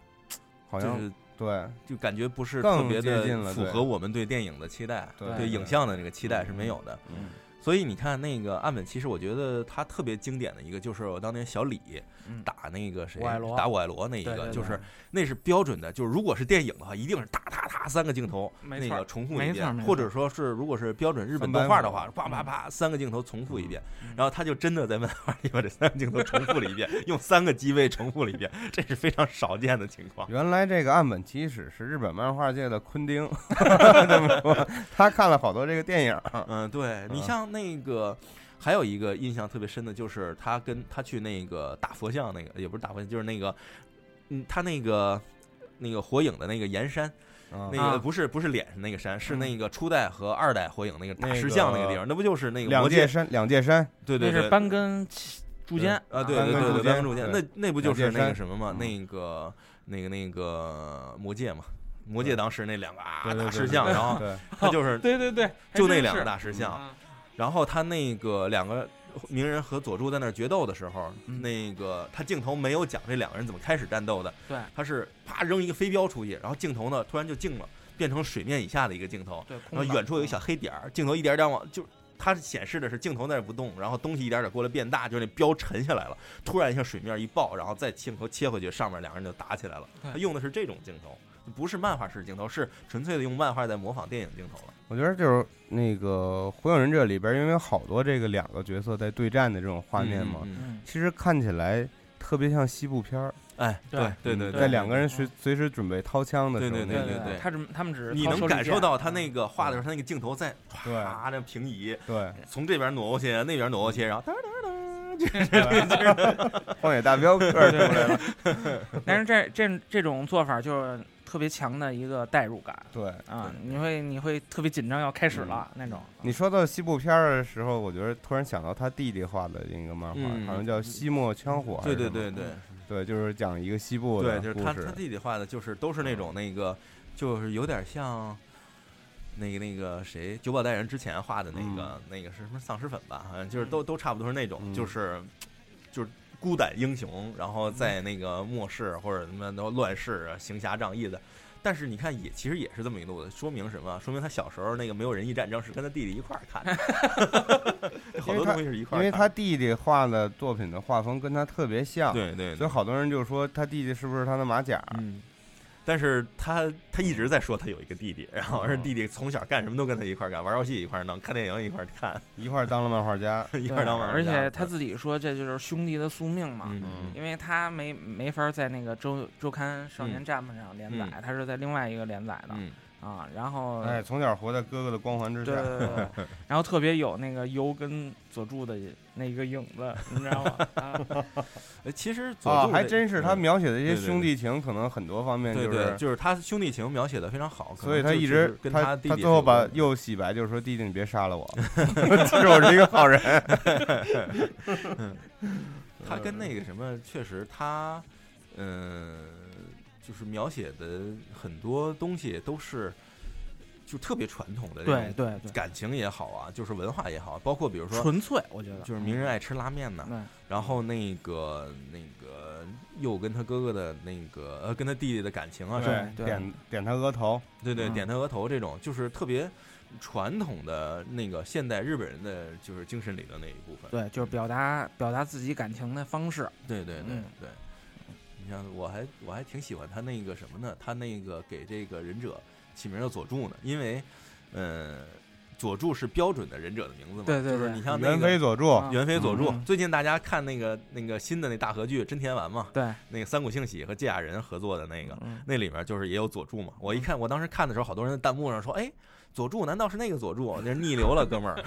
好像是对。就感觉不是特别的符合我们对电影的期待，对对影像的那个期待是没有的。嗯所以你看那个岸本，其实我觉得他特别经典的一个，就是我当年小李嗯打那个谁打我爱罗那一个，对对对就是那是标准的，就是如果是电影的话，一定是哒哒哒三个镜头，那个没错儿重复一遍，或者说是如果是标准日本动画的话，啪啪啪三个镜头重复一遍，嗯然后他就真的在漫画里把这三个镜头重复了一遍，用三个机位重复了一遍，这是非常少见的情况。原来这个岸本齐史是日本漫画界的昆汀，这么说，他看了好多这个电影。嗯，对你嗯像那个。还有一个印象特别深的，就是他跟他去那个大佛像，那个也不是大佛像，就是那个，嗯，他那个那个火影的那个岩山，啊那啊个不是不是脸上那个山，是嗯那个初代和二代火影那个大石像那个地方，那不就是那个魔界？两界山，两界山，对对对对是，班根柱间啊，对对对对，根柱间班根柱间，那那不就是那个什么嘛？嗯那个那个那个魔界嘛，魔界当时那两个啊对对对大石像，然后，他就是对对对，就那两个大石像，啊然后他那个两个鸣人和佐助在那儿决斗的时候，嗯那个他镜头没有讲这两个人怎么开始战斗的，对他是啪扔一个飞镖出去，然后镜头呢突然就静了，变成水面以下的一个镜头，对，然后远处有一小黑点儿，镜头一点点往就。它显示的是镜头在那不动，然后东西一点点过来变大，就是那标沉下来了。突然一下水面一爆，然后再镜头切回去，上面两个人就打起来了。对他用的是这种镜头，不是漫画式镜头，是纯粹的用漫画在模仿电影镜头了。我觉得就是那个《火影忍者》里边，因为有好多这个两个角色在对战的这种画面嘛，其实看起来特别像西部片儿，哎，对对对对，在两个人随随时准备掏枪的时候，对对那个对对他只他们只是你能感受到他嗯。那个画的时候，他那个镜头在对唰这平移，对，从这边挪过去，那边挪过去，然后噔噔噔，这是荒野大镖客出来了，*laughs* 但是这这这种做法就是特别强的一个代入感。对。啊，你会你会特别紧张，要开始了那种。你说到西部片儿的时候，我觉得突然想到他弟弟画的一个漫画，嗯好像叫《西莫枪火》还对对对对。对，就是讲一个西部对，的故就是他他。弟弟画的，就是都是那种那个，就是有点像那个那个谁九保代人之前画的那个那个是什么丧尸粉吧，好像就是都都差不多是那种，嗯。就是就是孤胆英雄，然后在那个末世或者什么都乱世啊，行侠仗义的。但是你看也其实也是这么一路的，说明什么？说明他小时候那个没有人义战争是跟他弟弟一块儿看的，*laughs* 好多东西是一块儿。因为他弟弟画的作品的画风跟他特别像，对对，所以好多人就说他弟弟是不是他的马甲？嗯，但是他他一直在说他有一个弟弟，然后而弟弟从小干什么都跟他一块儿干，玩游戏一块儿弄，看电影一块儿看，一块儿当了漫画家。*laughs* *laughs* 一块当漫画家而且他自己说这就是兄弟的宿命嘛，嗯因为他没没法在那个周周刊少年 Jump 上连载，嗯他是在另外一个连载的、嗯啊。然后，哎，从小活在哥哥的光环之对下。对对对，*laughs* 然后特别有那个优跟佐助的那个影子，你知道吗？*laughs* 其实佐啊，还真是他嗯描写的一些兄弟情，可能很多方面对对，就是，就是他兄弟情描写的非常好，可所以他一直他跟他弟弟最后把又洗白，就是说弟弟你别杀了我，*laughs* 其实我是一个好人。*laughs* 他跟那个什么，确实他，嗯、就是描写的很多东西都是就特别传统的这种对对对，感情也好啊，就是文化也好，包括比如说纯粹，我觉得就是名人爱吃拉面呢，对然后那个那个又跟他哥哥的那个呃跟他弟弟的感情啊什么，对点点他额头，对对，嗯点他额头这种，就是特别传统的那个现代日本人的就是精神里的那一部分。对，就是表达表达自己感情的方式。对对对嗯对，你像我还我还挺喜欢他那个什么呢？他那个给这个忍者起名叫佐助呢，因为呃佐助是标准的忍者的名字嘛，就是对对对你像那猿飞个。佐助，啊猿飞佐助，嗯最近大家看那个那个新的那大合剧《真田丸》嘛，对，那个三谷幸喜和芥雅人合作的那个，嗯那里面就是也有佐助嘛。我一看，我当时看的时候，好多人在弹幕上说：“哎，佐助难道是那个佐助？那是逆流了，哥们儿。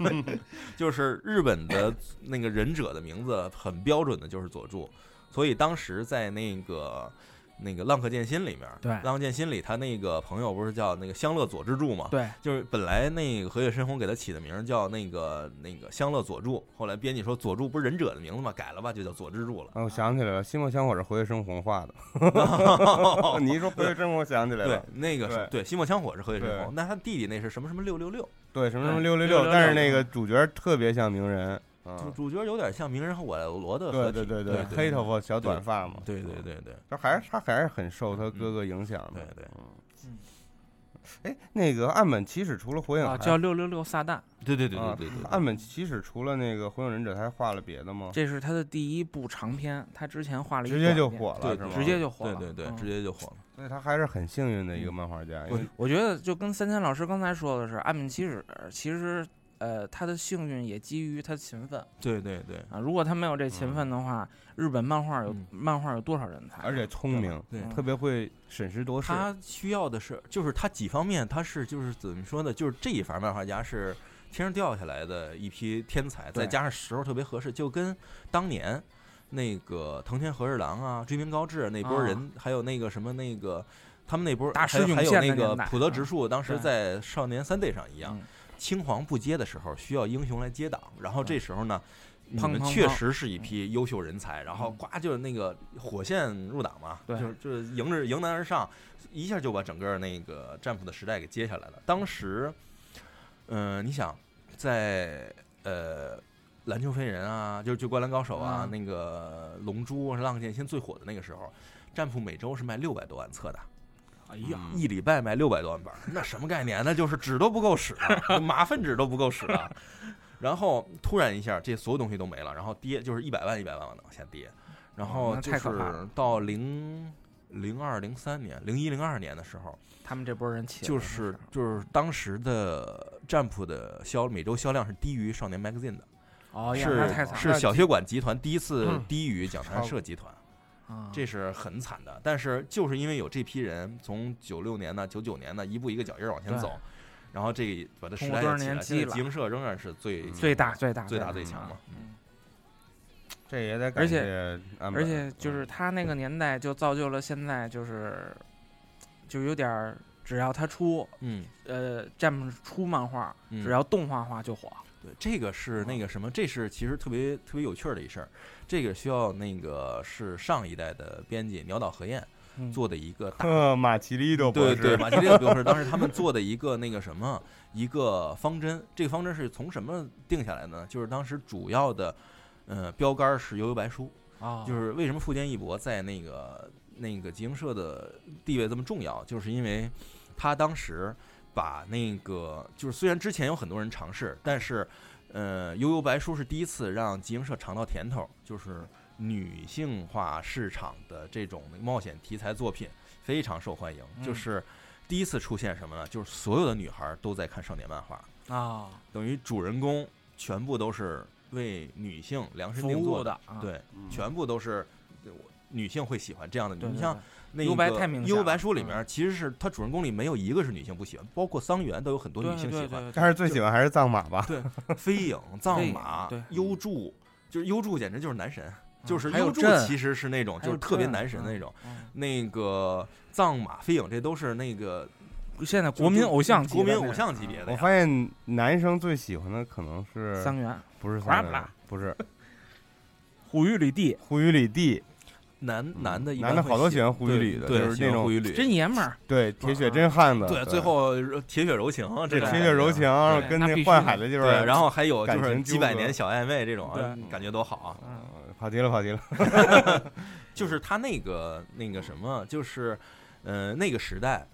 *laughs* ”就是日本的那个忍者的名字很标准的，就是佐助。所以当时在那个那个《浪客剑心》里面，对浪客剑心》里他那个朋友不是叫那个香乐佐之助嘛？对，就是本来那个河野深红给他起的名叫那个那个香乐佐助，后来编辑说佐助不是忍者的名字吗？改了吧，就叫佐之助了。啊，我想起来了，西莫香火是活跃生红画的。*laughs* 你一说活跃生红，我想起来了对了。，那个是对对西莫枪火是河野深对红，那他弟弟那是什么什么六六六，对，什么什么六六六，但是那个主角特别像鸣人。主嗯，主角有点像鸣人和我罗的合对体，对对对黑头发小短发嘛。对对对对他还是他还是很受他哥哥影响的。对对嗯嗯。哎，那个岸本齐史除了火影啊，叫六六六撒旦，对对对啊对对对，岸本齐史除了那个火影忍者，他还画了别的吗？这是他的第一部长篇，他之前画了一直接就火了，对是吗？直接就火了。对对对，嗯直接就火了。所以他还是很幸运的一个漫画家。因为我觉得就跟三千老师刚才说的是，岸本齐史其实呃他的幸运也基于他勤奋对对对啊，如果他没有这勤奋的话，日本漫画有嗯漫画有多少人才？而且聪明，对嗯特别会审时度势。他需要的是，就是他几方面，他是就是怎么说呢？就是这一番漫画家是天上掉下来的一批天才，再加上时候特别合适，就跟当年那个藤田和日郎啊、追名高志那波人，还有那个什么那个他们那波大还有师还有那个普泽直树，当时在少年 Sunday 上一样，嗯青黄不接的时候需要英雄来接档，然后这时候呢。你们确实是一批优秀人才，然后嗯。呱就是那个火线入党嘛，对。就是就是迎着迎难而上，一下就把整个那个战斧的时代给接下来了。当时，嗯、你想在呃篮球飞人啊，就就灌篮高手啊，嗯。那个龙珠、浪剑心最火的那个时候，战斧每周是卖六百多万册的，哎呀，一礼拜卖六百多万本儿，那什么概念？那就是纸都不够使了，*laughs* 马粪纸都不够使了。然后突然一下，这所有东西都没了，然后跌就是一百万一百万的往下跌，然后就是到零零二零三年、零一零二年的时候，他们这波人起来就是就是当时的占卜的销每周销量是低于少年 Magazine 的，哦是是小血管集团第一次嗯。低于讲谈社集团。啊这是很惨的。但是就是因为有这批人从九六年呢、九九年呢一步一个脚印儿往前走，然后这个把这时代起来。集英社仍然是最最大最大最大大最强嘛。嗯这也得而感且谢，而且就是他那个年代就造就了现在就是就有点儿，只要他出嗯，呃詹姆出漫画，嗯只要动画化就火。对这个是那个什么，这是其实特别特别有趣儿的一事儿。这个需要那个是上一代的编辑鸟岛和彦嗯做的一个马奇利多博士，对对，马奇列博士当时他们做的一个那个什么一个方针，这个方针是从什么定下来呢？就是当时主要的呃标杆儿是悠悠白书，啊就是为什么富坚义博在那个那个集英社的地位这么重要，就是因为他当时把那个就是虽然之前有很多人尝试，但是呃悠悠白书是第一次让集英社尝到甜头，就是女性化市场的这种冒险题材作品非常受欢迎，嗯就是第一次出现什么呢？就是所有的女孩都在看少年漫画，啊等于主人公全部都是为女性量身定做的。对，嗯全部都是呃女性会喜欢这样的。对，你像那幽白个太明显幽白书里面，其实是它主人公里没有一个是女性不喜欢，包括桑园都有很多女性喜欢。但是最喜欢还是藏马吧？对飞影、*laughs* 藏马对、幽助，就是幽助简直就是男神，就是还有幽助其实是那种就是特别男神的那种。嗯那个藏马、飞影这都是那个嗯现在国民偶像国民偶像级别的我。发现男生最喜欢的可能是桑园、不是哗啦三元，不 *laughs* 是虎玉里地，护宇里地，男男的一般男的好多喜欢胡对须吕的对，就是那种喜欢胡须吕，真爷们儿，对铁血真汉子，对，最后呃铁血柔情这种铁血柔情，跟那幻海的就是对，然后还有就是几百年小暧昧这种，感觉都好啊！跑题了跑题了，*laughs* 就是他那个那个什么，就是呃那个时代，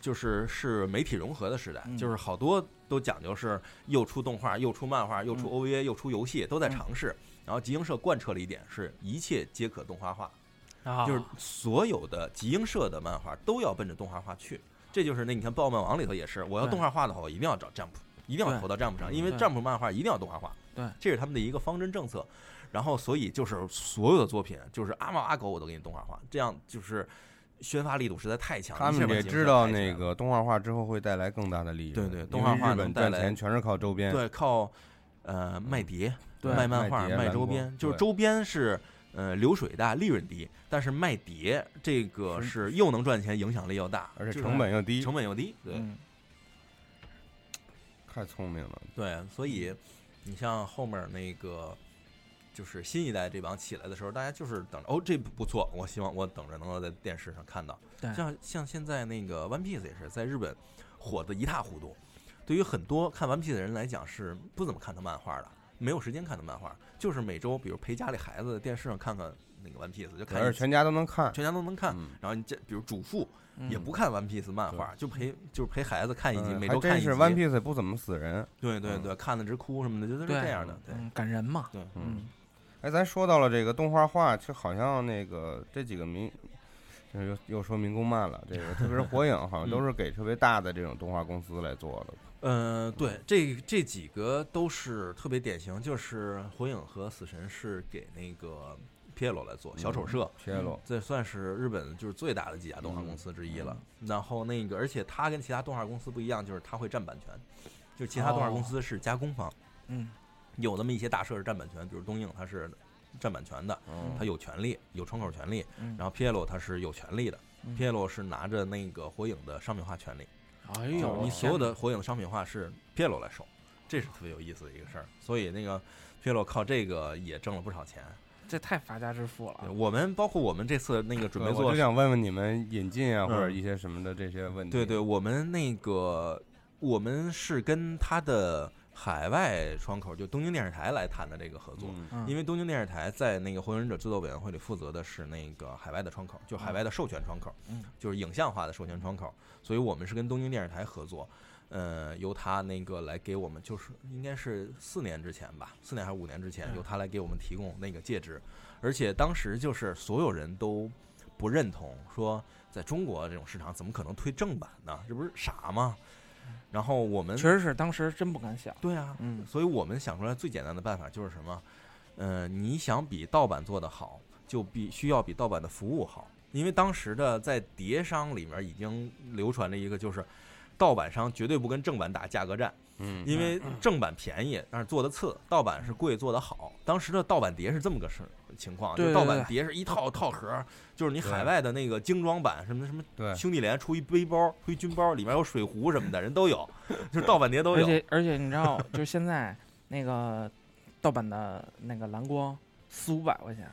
就是是媒体融合的时代，嗯就是好多都讲究是又出动画，又出漫画，又出嗯 OVA，又出游戏，都在嗯尝试。然后集英社贯彻了一点，是一切皆可动画化，啊就是所有的集英社的漫画都要奔着动画化去。这就是那你看《爆漫王》里头也是，我要动画化的话，我一定要找 Jump，一定要投到 Jump 上，因为对 Jump 漫画一定要动画化。对，这是他们的一个方针政策。然后，所以就是所有的作品，就是阿猫阿狗我都给你动画化，这样就是宣发力度实在太强。他一下把集英们也知道那个动画化之后会带来更大的利益，对对动画化能带来赚钱全是靠周边，对靠呃卖碟、对卖漫画、卖周边，就是周边是。呃，流水大，利润低，但是卖碟这个是又能赚钱，影响力又大，而且成本又低，成本又低，对，嗯太聪明了。对，所以你像后面那个，就是新一代这帮起来的时候，大家就是等着哦，这不错，我希望我等着能够在电视上看到。对像像现在那个 One Piece 也是在日本火的一塌糊涂，对于很多看 One Piece 的人来讲是不怎么看他漫画的，没有时间看的漫画，就是每周比如陪家里孩子电视上看看那个 One Piece，就看全家都能看，全家都能看。嗯然后你这比如主妇嗯也不看 One Piece 漫画，就陪就是陪孩子看一集，嗯每周看一集。还真是 One Piece 不怎么死人。嗯对对对，看的直哭什么的，就是对这样的。对，嗯，感人嘛，对，嗯哎，咱说到了这个动画化，就好像那个这几个民，就是又又说民工漫了，这个 *laughs* 特别是火影，好像都是给特别大的这种动画公司来做的。呃，对，这这几个都是特别典型，就是火影和死神是给那个 Piero 来做小丑社，切洛，这算是日本就是最大的几家动画公司之一了。然后那个，而且它跟其他动画公司不一样，就是它会占版权，就是其他动画公司是加工方，嗯有那么一些大社是占版权，比如东映它是占版权的，嗯它有权利，有窗口权利。嗯，然后 Piero 它是有权利的嗯，Piero 是拿着那个火影的商品化权利。哎就是呦，你所有的火影的商品化是 Piero 来收，这是特别有意思的一个事儿。所以那个 Piero 靠这个也挣了不少钱。这太发家致富了，我们包括我们这次那个准备做我就，想问问你们引进啊，嗯或者一些什么的这些问题。对对，我们那个我们是跟他的海外窗口，就东京电视台来谈的这个合作。因为东京电视台在那个《火影忍者》制作委员会里负责的是那个海外的窗口，就海外的授权窗口，嗯。就是影像化的授权窗口，所以我们是跟东京电视台合作，呃，由他那个来给我们，就是应该是四年之前吧，四年还是五年之前，嗯。由他来给我们提供那个介质，而且当时就是所有人都不认同，说在中国这种市场怎么可能推正版呢？这不是傻吗？然后我们确实是当时真不敢想，对啊，嗯所以我们想出来最简单的办法就是什么？呃，你想比盗版做得好，就必须要比盗版的服务好。因为当时的在碟商里面已经流传了一个，就是盗版商绝对不跟正版打价格战，嗯，因为正版便宜，但是做的次；盗版是贵，做的好。当时的盗版碟是这么个事情况，就盗版碟是一套套盒，就是你海外的那个精装版，什么什么对，兄弟连出一背包、出一军包，里面有水壶什么的，人都有，*laughs* 就是盗版碟都有。而有。且而且你知道，就是现在那个盗版的那个蓝光四五百块钱。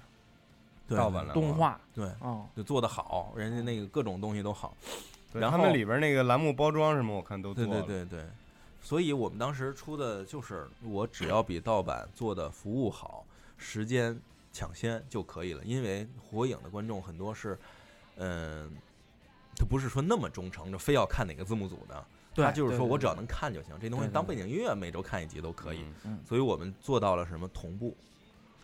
盗版蓝光。动画，对，哦，就做的好，人家那个各种东西都好。然后他们里边那个栏目包装什么，我看都做对了。对对。对，所以我们当时出的就是，我只要比盗版做的服务好，时间抢先就可以了。因为火影的观众很多是，嗯、他不是说那么忠诚，就非要看哪个字幕组的，他就是说我只要能看就行，这东西当背景音乐每周看一集都可以。所以我们做到了什么同步，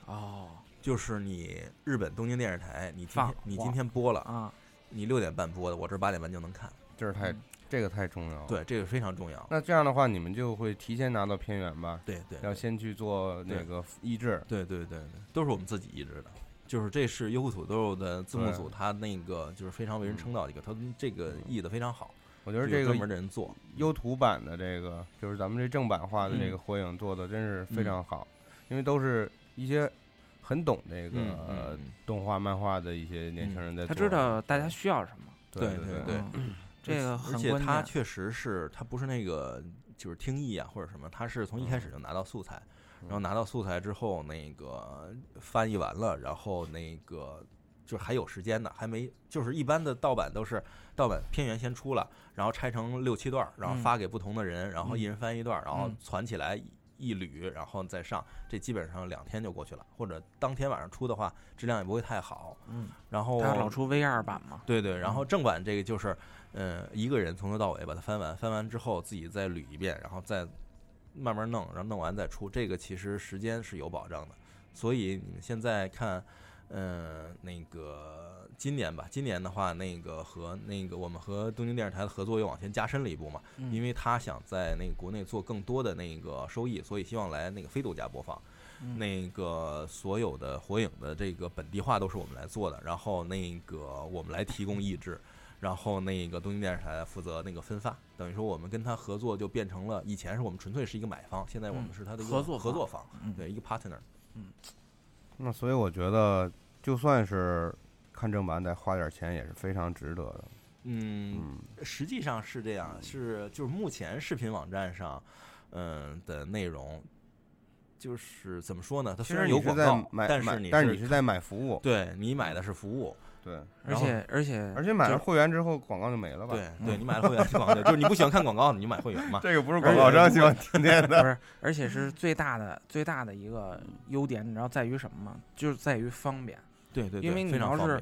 哦就是你日本东京电视台，你今天你今天播了，啊，你六点半播的，我这八点半就能看。这是太嗯这个太重要了。，对，这个非常重要。那这样的话，你们就会提前拿到片源吧？对对，要先去做那个译制。对对对对，都是我们自己译制的。就是这是优酷土豆的字幕组，对他那个就是非常为人称道的一个，他这个译的非常好，我觉得这个有专门的人做。优图版的这个，就是咱们这正版化的这个火影做的真是非常好，因为都是一些很懂这个、嗯嗯呃动画漫画的一些年轻人在。他知道大家需要什么，对对对对嗯这个而很且。他确实是他不是那个就是听译啊或者什么，他是从一开始就拿到素材，然后拿到素材之后，那个翻译完了，然后那个就是还有时间呢，还没就是一般的盗版都是盗版片源先出了，然后拆成六七段儿，然后嗯。发给不同的人，然后一人翻一段儿，然后嗯。攒起来一捋，然后再上，这基本上两天就过去了，或者当天晚上出的话，质量也不会太好。嗯，然后他老出 V 二版嘛，对对，然后正版这个就是，呃，一个人从头到尾把它翻完，翻完之后自己再捋一遍，然后再慢慢弄，然后弄完再出。这个其实时间是有保障的，所以你们现在看，嗯，那个今年吧，今年的话，那个和那个我们和东京电视台的合作又往前加深了一步嘛，嗯因为他想在那个国内做更多的那个收益，所以希望来那个非独家播放。嗯那个所有的火影的这个本地化都是我们来做的，然后那个我们来提供译制，然后那个东京电视台负责那个分发，等于说我们跟他合作就变成了以前是我们纯粹是一个买方，现在我们嗯是他的一个合作合作方，嗯对一个 partner。嗯那所以我觉得，就算是看正版，再花点钱也是非常值得的。嗯，嗯，实际上是这样，是就是目前视频网站上，嗯的内容，就是怎么说呢？它虽然有广告，但是你但是你是在买服务，对你买的是服务，对，而且而且而且买了会员之后广告就没了吧？对对，你买了会员广告，就是你不喜欢看广告，你就买会员嘛。这个不是广告商喜欢听见的。不是，而且是最大的最大的一个优点，你知道在于什么吗？就是在于方便。对对对，因为你要是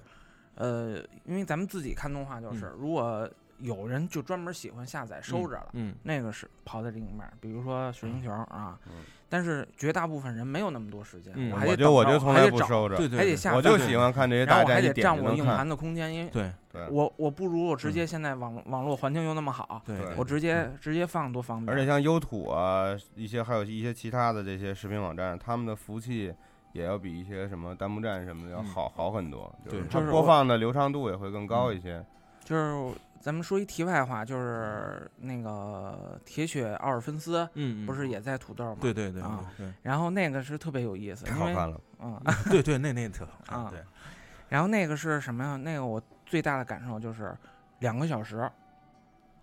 呃，因为咱们自己看动画，就是、如果有人就专门喜欢下载收着了，嗯，那个是跑在另一面，比如说水晶球啊。嗯但是绝大部分人没有那么多时间，嗯我还得我就从来还得找不收着，对对，还得下我就载喜欢看这些大战，一点还得占我硬盘。的空间，因为对对，我我不如我直接嗯现在网网络环境又那么好，对对我直接直接放多方便。而且像优土啊，一些还有一些其他的这些视频网站，他们的服务器也要比一些什么弹幕站什么的要嗯好好很多，对它就是播放的流畅度也会更高一些。就是咱们说一题外话，就是那个铁血奥尔芬斯嗯，不是也在土豆吗？对对对啊对然后那个是特别有意思，因为太好看了，嗯，对对，那那特好看，啊对，然后那个是什么呀？那个我最大的感受就是两个小时，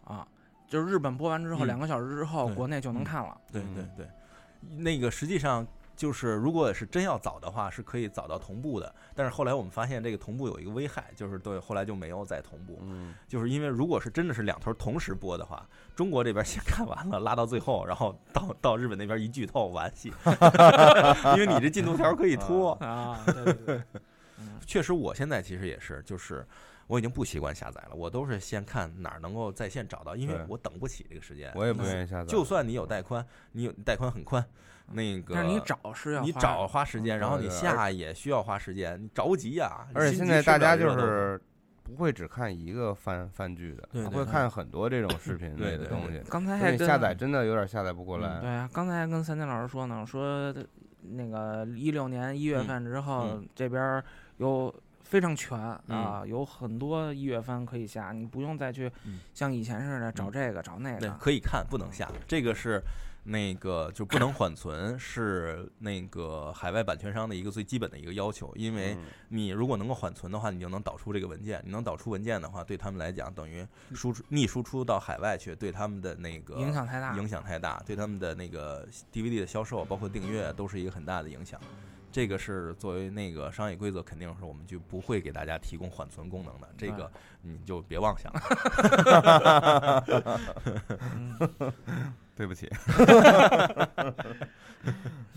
啊，就是日本播完之后嗯两个小时之后，国内就能嗯看了。对对嗯对，那个实际上就是，如果是真要早的话，是可以早到同步的。但是后来我们发现，这个同步有一个危害，就是对后来就没有再同步，嗯，就是因为如果是真的是两头同时播的话，中国这边先看完了，拉到最后，然后到到日本那边一剧透完戏，*laughs* 因为你这进度条可以拖。啊，对对对，*laughs* 嗯确实，我现在其实也是，就是我已经不习惯下载了，我都是先看哪儿能够在线找到，因为我等不起这个时间。我也不愿意下载。就算你有带宽，你有带宽很宽，那个但是你找是要花你找花时间，嗯然后你下也需要花时间，你着急呀。而且现在大家就是不会只看一个番番剧的，他会对对对看很多这种视频类的东西。刚才下载真的有点下载不过嗯来。对啊，刚才还跟三金老师说呢，说那个一六年一月嗯份之后，嗯这边儿有非常全啊，有很多一月番可以下，你不用再去嗯像以前似的找嗯这个、找那对个。可以看，不能下。这个是那个就不能缓存，是那个海外版权商的一个最基本的一个要求。因为嗯你如果能够缓存的话，你就能导出这个文件。你能导出文件的话，对他们来讲等于输出逆输出到海外去，对他们的那个影响太大，影响太大，对他们的那个 DVD 的销售，包括订阅，都是一个很大的影响。这个是作为那个商业规则，肯定是我们就不会给大家提供缓存功能的。这个你就别妄想了。*laughs* *laughs* 嗯对不起。*laughs*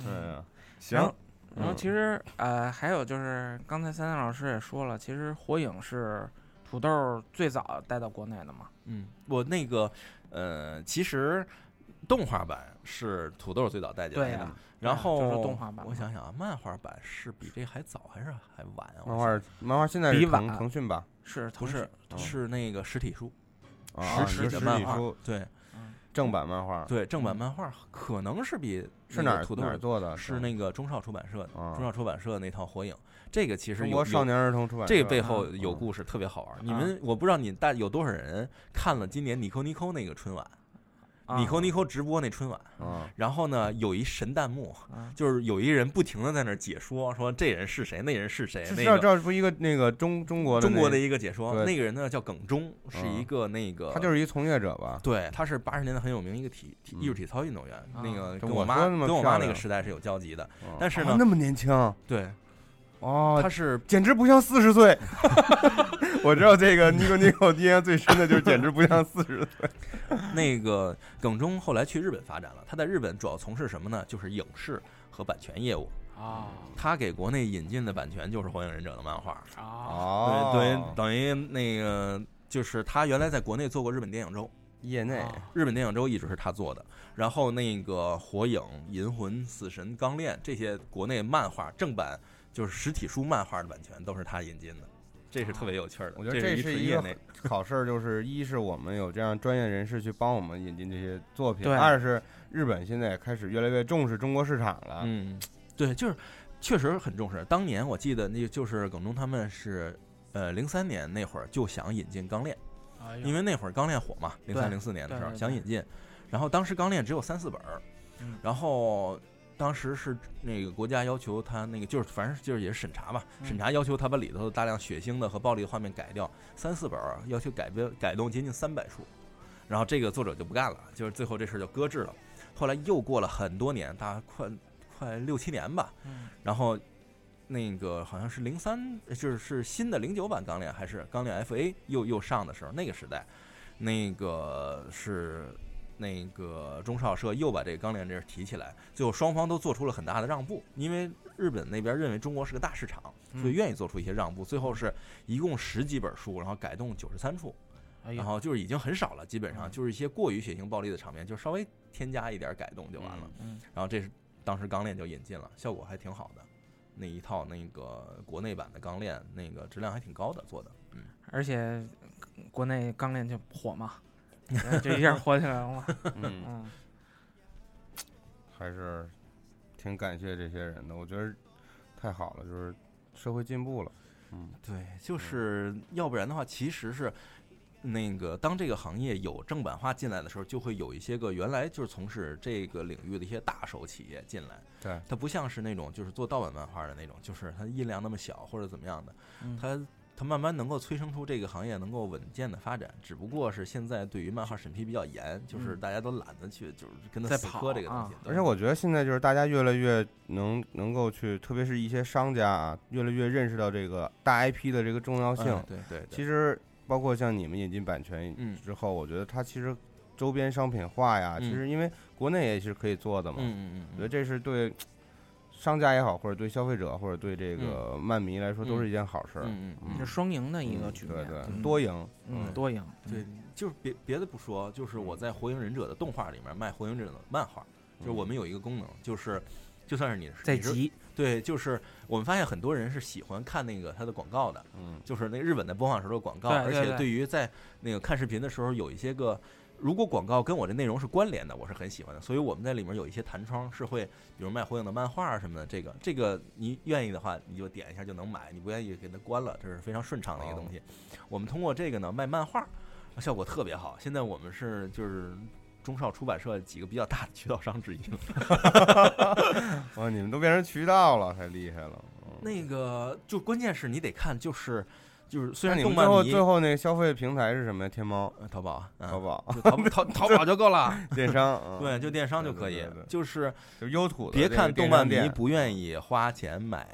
嗯，然行，然后嗯其实呃，还有就是刚才三三老师也说了，其实火影是土豆最早带到国内的嘛。嗯，我那个呃，其实动画版是土豆最早带进来的，然后就是动画版我想想啊，漫画版是比这还早还是还晚啊？漫画漫画现在是腾比晚腾讯吧？是不是是那个实体书，啊，实体漫画体书，对正版漫画对，正版漫画可能是比是哪儿那个土豆哪儿做的？是那个中少出版社的，啊中少出版社那套火影，这个其实有少年儿童出版社。这个背后有故事，特别好玩。你啊们我不知道你大有多少人看了今年尼 i 尼 o 那个春晚，啊。尼扣尼扣直播那春晚，啊，然后呢有一神弹幕，啊。就是有一人不停的在那儿解说，说这人是谁，那人是谁，那这个这不一个那个中中国的中国的一个解说，那个人呢叫耿忠，是嗯一个那个他就是一从业者吧？对，他是八十年代很有名一个体体艺术嗯体操运动员，那啊个跟我妈跟我妈那个时代是有交集的，嗯但是那么年轻，对。哦，他是简直不像四十岁。*laughs* 我知道这个尼古尼古印象最深的就是简直不像四十岁。*laughs* 那个耿忠后来去日本发展了，他在日本主要从事什么呢？就是影视和版权业务。啊他给国内引进的版权就是《火影忍者》的漫画。啊哦，对对，等于那个就是他原来在国内做过日本电影周，业内啊日本电影周一直是他做的。然后那个《火影》《银魂》《死神》《钢炼》这些国内漫画正版就是实体书漫画的版权都是他引进的，这是特别有趣儿的。我觉得这这是一个纯业内，好事儿，就是一是我们有这样专业人士去帮我们引进这些作品，二是日本现在也开始越来越重视中国市场了。嗯，*tsk* 对，就是确实很重视。当年我记得那就是耿忠他们是。呃，零三年那会儿就想引进钢炼，因为那会儿钢炼火嘛，零三零四年的时候想引进，然后当时钢炼只有三四本儿嗯，然后当时是那个国家要求他那个就是反正就是也是审查嘛，嗯。审查要求他把里头大量血腥的和暴力的画面改掉，三四本儿要求改编改动接近三百处，然后这个作者就不干了，就是最后这事儿就搁置了。后来又过了很多年，大概快快六七年吧，嗯。然后那个好像是零三，就是是新的零九版钢炼还是钢炼 FA 又又上的时候，那个时代，那个是那个中少社又把这个钢炼这事提起来，最后双方都做出了很大的让步，因为日本那边认为中国是个大市场，所以嗯愿意做出一些让步。最后是一共十几本书，然后改动九十三处，然后就是已经很少了，基本上嗯就是一些过于血腥暴力的场面，就稍微添加一点改动就完了。嗯然后这是当时钢炼就引进了，效果还挺好的。那一套那个国内版的钢炼，那个质量还挺高的做的，嗯，而且国内钢炼就火嘛，就一下火起来了嘛。嗯，嗯，还是挺感谢这些人的，我觉得太好了，就是社会进步了。嗯，对，就是要不然的话，其实是那个当这个行业有正版化进来的时候，就会有一些个原来就是从事这个领域的一些大手企业进来，对，它不像是那种就是做盗版漫画的那种，就是它音量那么小或者怎么样的，嗯它它慢慢能够催生出这个行业能够稳健的发展，只不过是现在对于漫画审批比较严，就是嗯大家都懒得去就是跟它再死磕这个东西。而且我觉得现在就是大家越来越能能够去，特别是一些商家啊，越来越认识到这个大 IP 的这个重要性。哎对对对，其实包括像你们引进版权嗯之后，我觉得它其实周边商品化呀，嗯其实因为国内也是可以做的嘛。嗯嗯嗯我觉得这是对商家也好，或者对消费者，或者对这个漫迷来说，都是一件好事儿。嗯嗯是双赢的一个局面。对对，嗯多赢。嗯，多赢。对，就是别别的不说，就是我在《火影忍者》的动画里面卖《火影忍者》的漫画，就是我们有一个功能，就是就算是你在急，对，就是我们发现很多人是喜欢看那个它的广告的，嗯，就是那个日本的播放时候的广告，而且对于在那个看视频的时候有一些个。如果广告跟我这内容是关联的，我是很喜欢的，所以我们在里面有一些弹窗是会，比如卖火影的漫画啊什么的，这个这个你愿意的话，你就点一下就能买，你不愿意给它关了，这是非常顺畅的一个东西。我们通过这个呢卖漫画，效果特别好。现在我们是就是中少出版社几个比较大的渠道商之一了。*laughs* 哇，你们都变成渠道了，太厉害了。嗯那个就关键是你得看，就是就是虽然动漫迷你们最后最后那个消费平台是什么呀？天猫、呃淘宝啊，淘宝、淘淘 *laughs* 淘宝就够了。电商，*laughs* 嗯对，就电商就可以就是就优土的别这个看动漫迷不愿意花钱买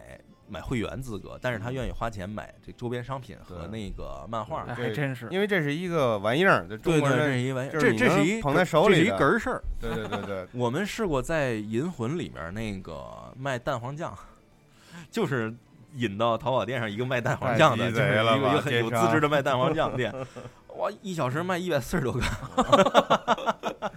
买会员资格，但是他愿意花钱买这周边商品和那个漫画还真是。因为这是一个玩意儿，对对，这是一玩意儿，这这是一能捧在手这是一里的哏儿事儿。对对对对，*laughs* 我们试过在《银魂》里面那个卖蛋黄酱，就是引到淘宝店上一个卖蛋黄酱的，就是一个很有资质的卖蛋黄酱 *laughs* 店，哇，一小时卖一百四十多个。*laughs*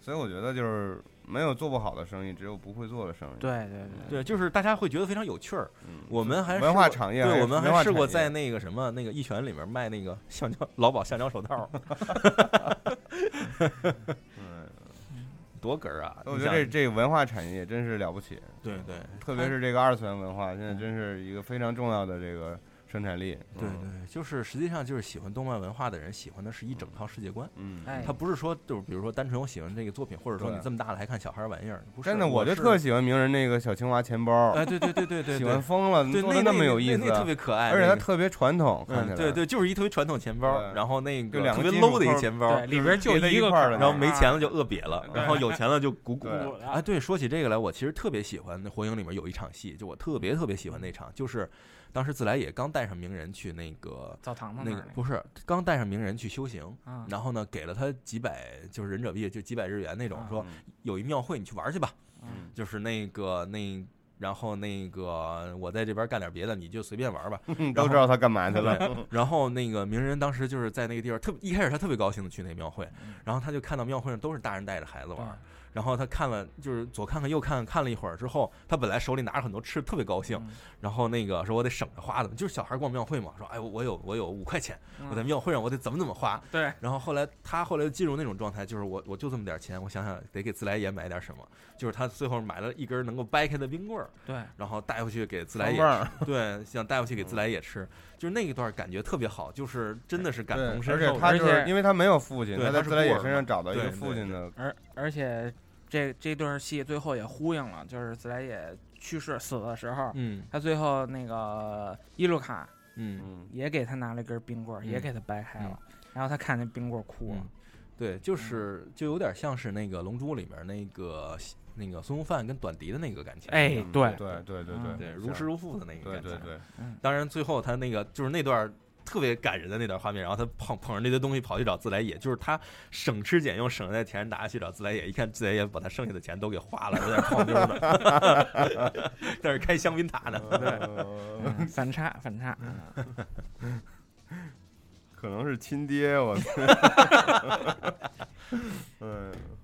所以我觉得就是没有做不好的生意，只有不会做的生意。对对对，对，就是大家会觉得非常有趣儿。嗯，我们还文化产业还是对，我们还试过在那个什么那个一拳里面卖那个橡胶劳保橡胶手套，嗯，多哏儿啊！我觉得这这个文化产业真是了不起，对对，特别是这个二次元文化，现在真是一个非常重要的这个生产力。对嗯对，就是实际上就是喜欢动漫文化的人喜欢的是一整套世界观，嗯，哎他不是说就是比如说单纯我喜欢这个作品，或者说你这么大了还看小孩玩意儿，不是。真的，我就特喜欢鸣人那个小青蛙钱包，哎，对对对对对，*laughs* 喜欢疯了，对做的么那那有意思啊那那特，别可爱，而且它特别传统，看起嗯，来。对对，就是一特别传统钱包，然后那个特别 low 的一个钱包，，里边就一块儿的然后没啊钱了就饿瘪了，然后有钱了就鼓鼓。哎，对，说起这个来，我其实特别喜欢《火影》里面有一场戏，就我特别特别喜欢那场，就是当时自来也刚带上名人去那个澡堂子那个不是刚带上名人去修行，啊，然后呢给了他几百就是忍者币，就几百日元那种，啊说有一庙会你去玩去吧，嗯就是那个那。然后那个我在这边干点别的，你就随便玩吧。*laughs* 嗯都知道他干嘛去了。*laughs* 然后那个鸣人当时就是在那个地方，特一开始他特别高兴的去那庙会，然后他就看到庙会上都是大人带着孩子玩，然后他看了就是左看看右看看，看了一会儿之后，他本来手里拿着很多吃的，特别高兴，嗯。然后那个说我得省着花的，就是小孩逛庙会嘛，说哎我我有我有五块钱，嗯我在庙会上我得怎么怎么花，对，然后后来他后来就进入那种状态，就是我我就这么点钱，我想想得给自来也买点什么，就是他最后买了一根能够掰开的冰棍儿，对，然后带回去给自来也吃，对，想带回去给自来也吃，就是那一段感觉特别好，就是真的是感，同身受而。且他就是因为他没有父亲，他是在自来也身上找到一个父亲的，而而且这这段戏最后也呼应了，就是自来也去世死的时候，嗯他最后那个伊鲁卡嗯，嗯，也给他拿了一根冰棍儿，也嗯给他掰开了，然后他看那冰棍哭了嗯，对，就是就有点像是那个《龙珠》里面那个那个孙悟饭跟短笛的那个感情，哎，对，对对对对对，如师如父的那个感情。对对对，当然最后他那个就是那段特别感人的那段画面，然后他捧捧着那堆东西跑去找自来也，就是他省吃俭用省着在钱拿去找自来也，一看自来也把他剩下的钱都给花了，有点泡妞呢，*laughs* 在那开香槟塔呢。呃嗯反差反差，可能是亲爹，我 *laughs* *laughs*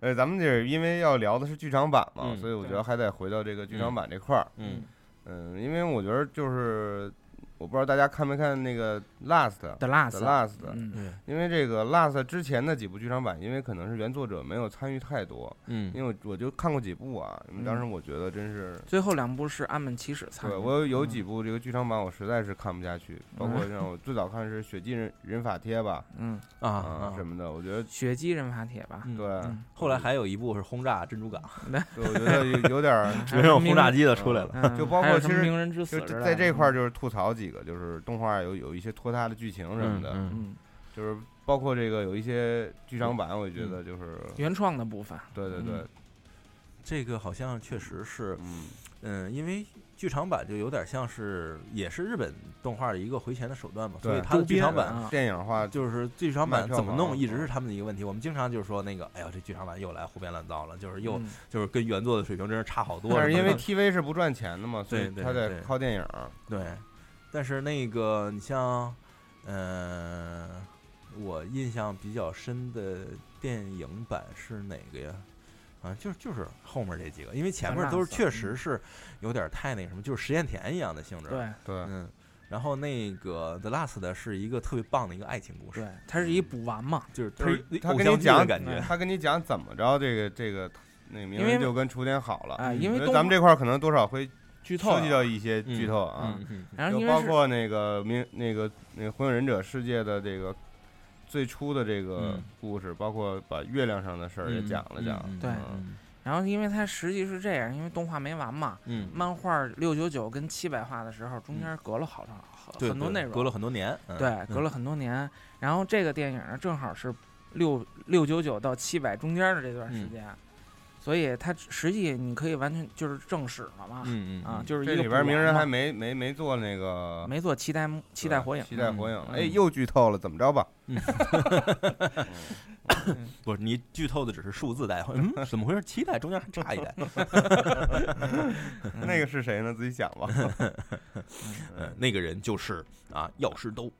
哎，咱们这因为要聊的是剧场版嘛，嗯所以我觉得还得回到这个剧场版这块儿。嗯嗯，因为我觉得就是我不知道大家看没看那个 Last The The Last，Last，嗯，因为这个 Last 之前的几部剧场版，因为可能是原作者没有参与太多，嗯。因为我就看过几部啊，因为当时我觉得真是。最后两部是安本启史参与，对我有几部这个剧场版，我实在是看不下去，包括像我最早看是《血祭人人法帖》吧，嗯，啊啊什么的，我觉得血姬人法帖吧，嗯对，嗯。后来还有一部是轰炸珍珠港，*laughs* 对我觉得有有点儿，*laughs* 还有轰炸机的出来了。嗯就包括其实鸣人之死在这块就是吐槽几个，就是动画有有一些拖沓的剧情什么的，嗯嗯，就是包括这个有一些剧场版，我觉得就是，原创的部分，对对对。嗯，这个好像确实是，嗯，嗯，因为剧场版就有点像是也是日本动画的一个回钱的手段嘛，所以对它的剧场版啊电影化就是剧场版怎么弄，一直嗯是他们的一个问题。我们经常就是说那个，哎呀，这剧场版又来胡编乱造了，就是又嗯。就是跟原作的水平真是差好多。但是因为等等 TV 是不赚钱的嘛，所以对对他得靠电影。对，但是那个你像，呃，我印象比较深的电影版是哪个呀？啊，就是就是后面这几个，因为前面都是确实是有点太那什么，就是实验田一样的性质。，对对，嗯。然后那个 The Last 的是一个特别棒的一个爱情故事对，，它是一补完嘛，就是就是推他偶像剧的跟你讲感觉。他跟你讲怎么着，这个这个那名因为人就跟雏田好了。因为咱们这块儿可能多少会剧透涉及到一些嗯剧透啊，然后因为是就包括那个明那个那个火影忍者世界的这个最初的这个嗯。故事，包括把月亮上的事儿也嗯讲了讲。嗯嗯对嗯然后因为它实际是这样，因为动画没完嘛，嗯，漫画六九九跟七百话的时候，中间隔了好长很对对很多内容，隔了很多年。嗯。对，嗯隔了很多年。然后这个电影呢，正好是六六九九到七百中间的这段时嗯。间，所以它实际你可以完全就是正史了嘛，嗯嗯啊，嗯就是一个这里边补完嘛鸣人还没没没做那个没做期待期待火影，期待火影，嗯哎，又剧透了，怎么着吧？*laughs* 不是你剧透的只是数字代，嗯，怎么回事？七代中间还差一代。*laughs* *laughs* 那个是谁呢？自己想吧。呃，那个人就是啊，药师兜。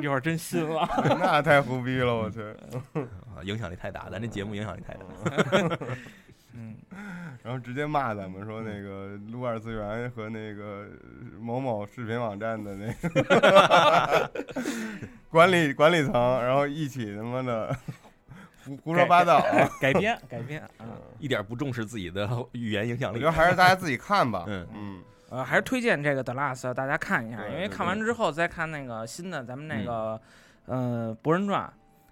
一会儿真信了。*laughs* 那太胡逼了，我去。*laughs* 啊，影响力太大，咱这节目影响力太大。*laughs* 嗯，然后直接骂咱们说那个撸二次元和那个某某视频网站的那个管理管理层，然后一起他妈的胡胡说八道啊。改编改编啊，一点不重视自己的语言影响力我觉得。还是大家自己看吧。嗯嗯，呃，还是推荐这个 The Last 大家看一下，因为看完之后再看那个新的咱们那个呃《博人传》，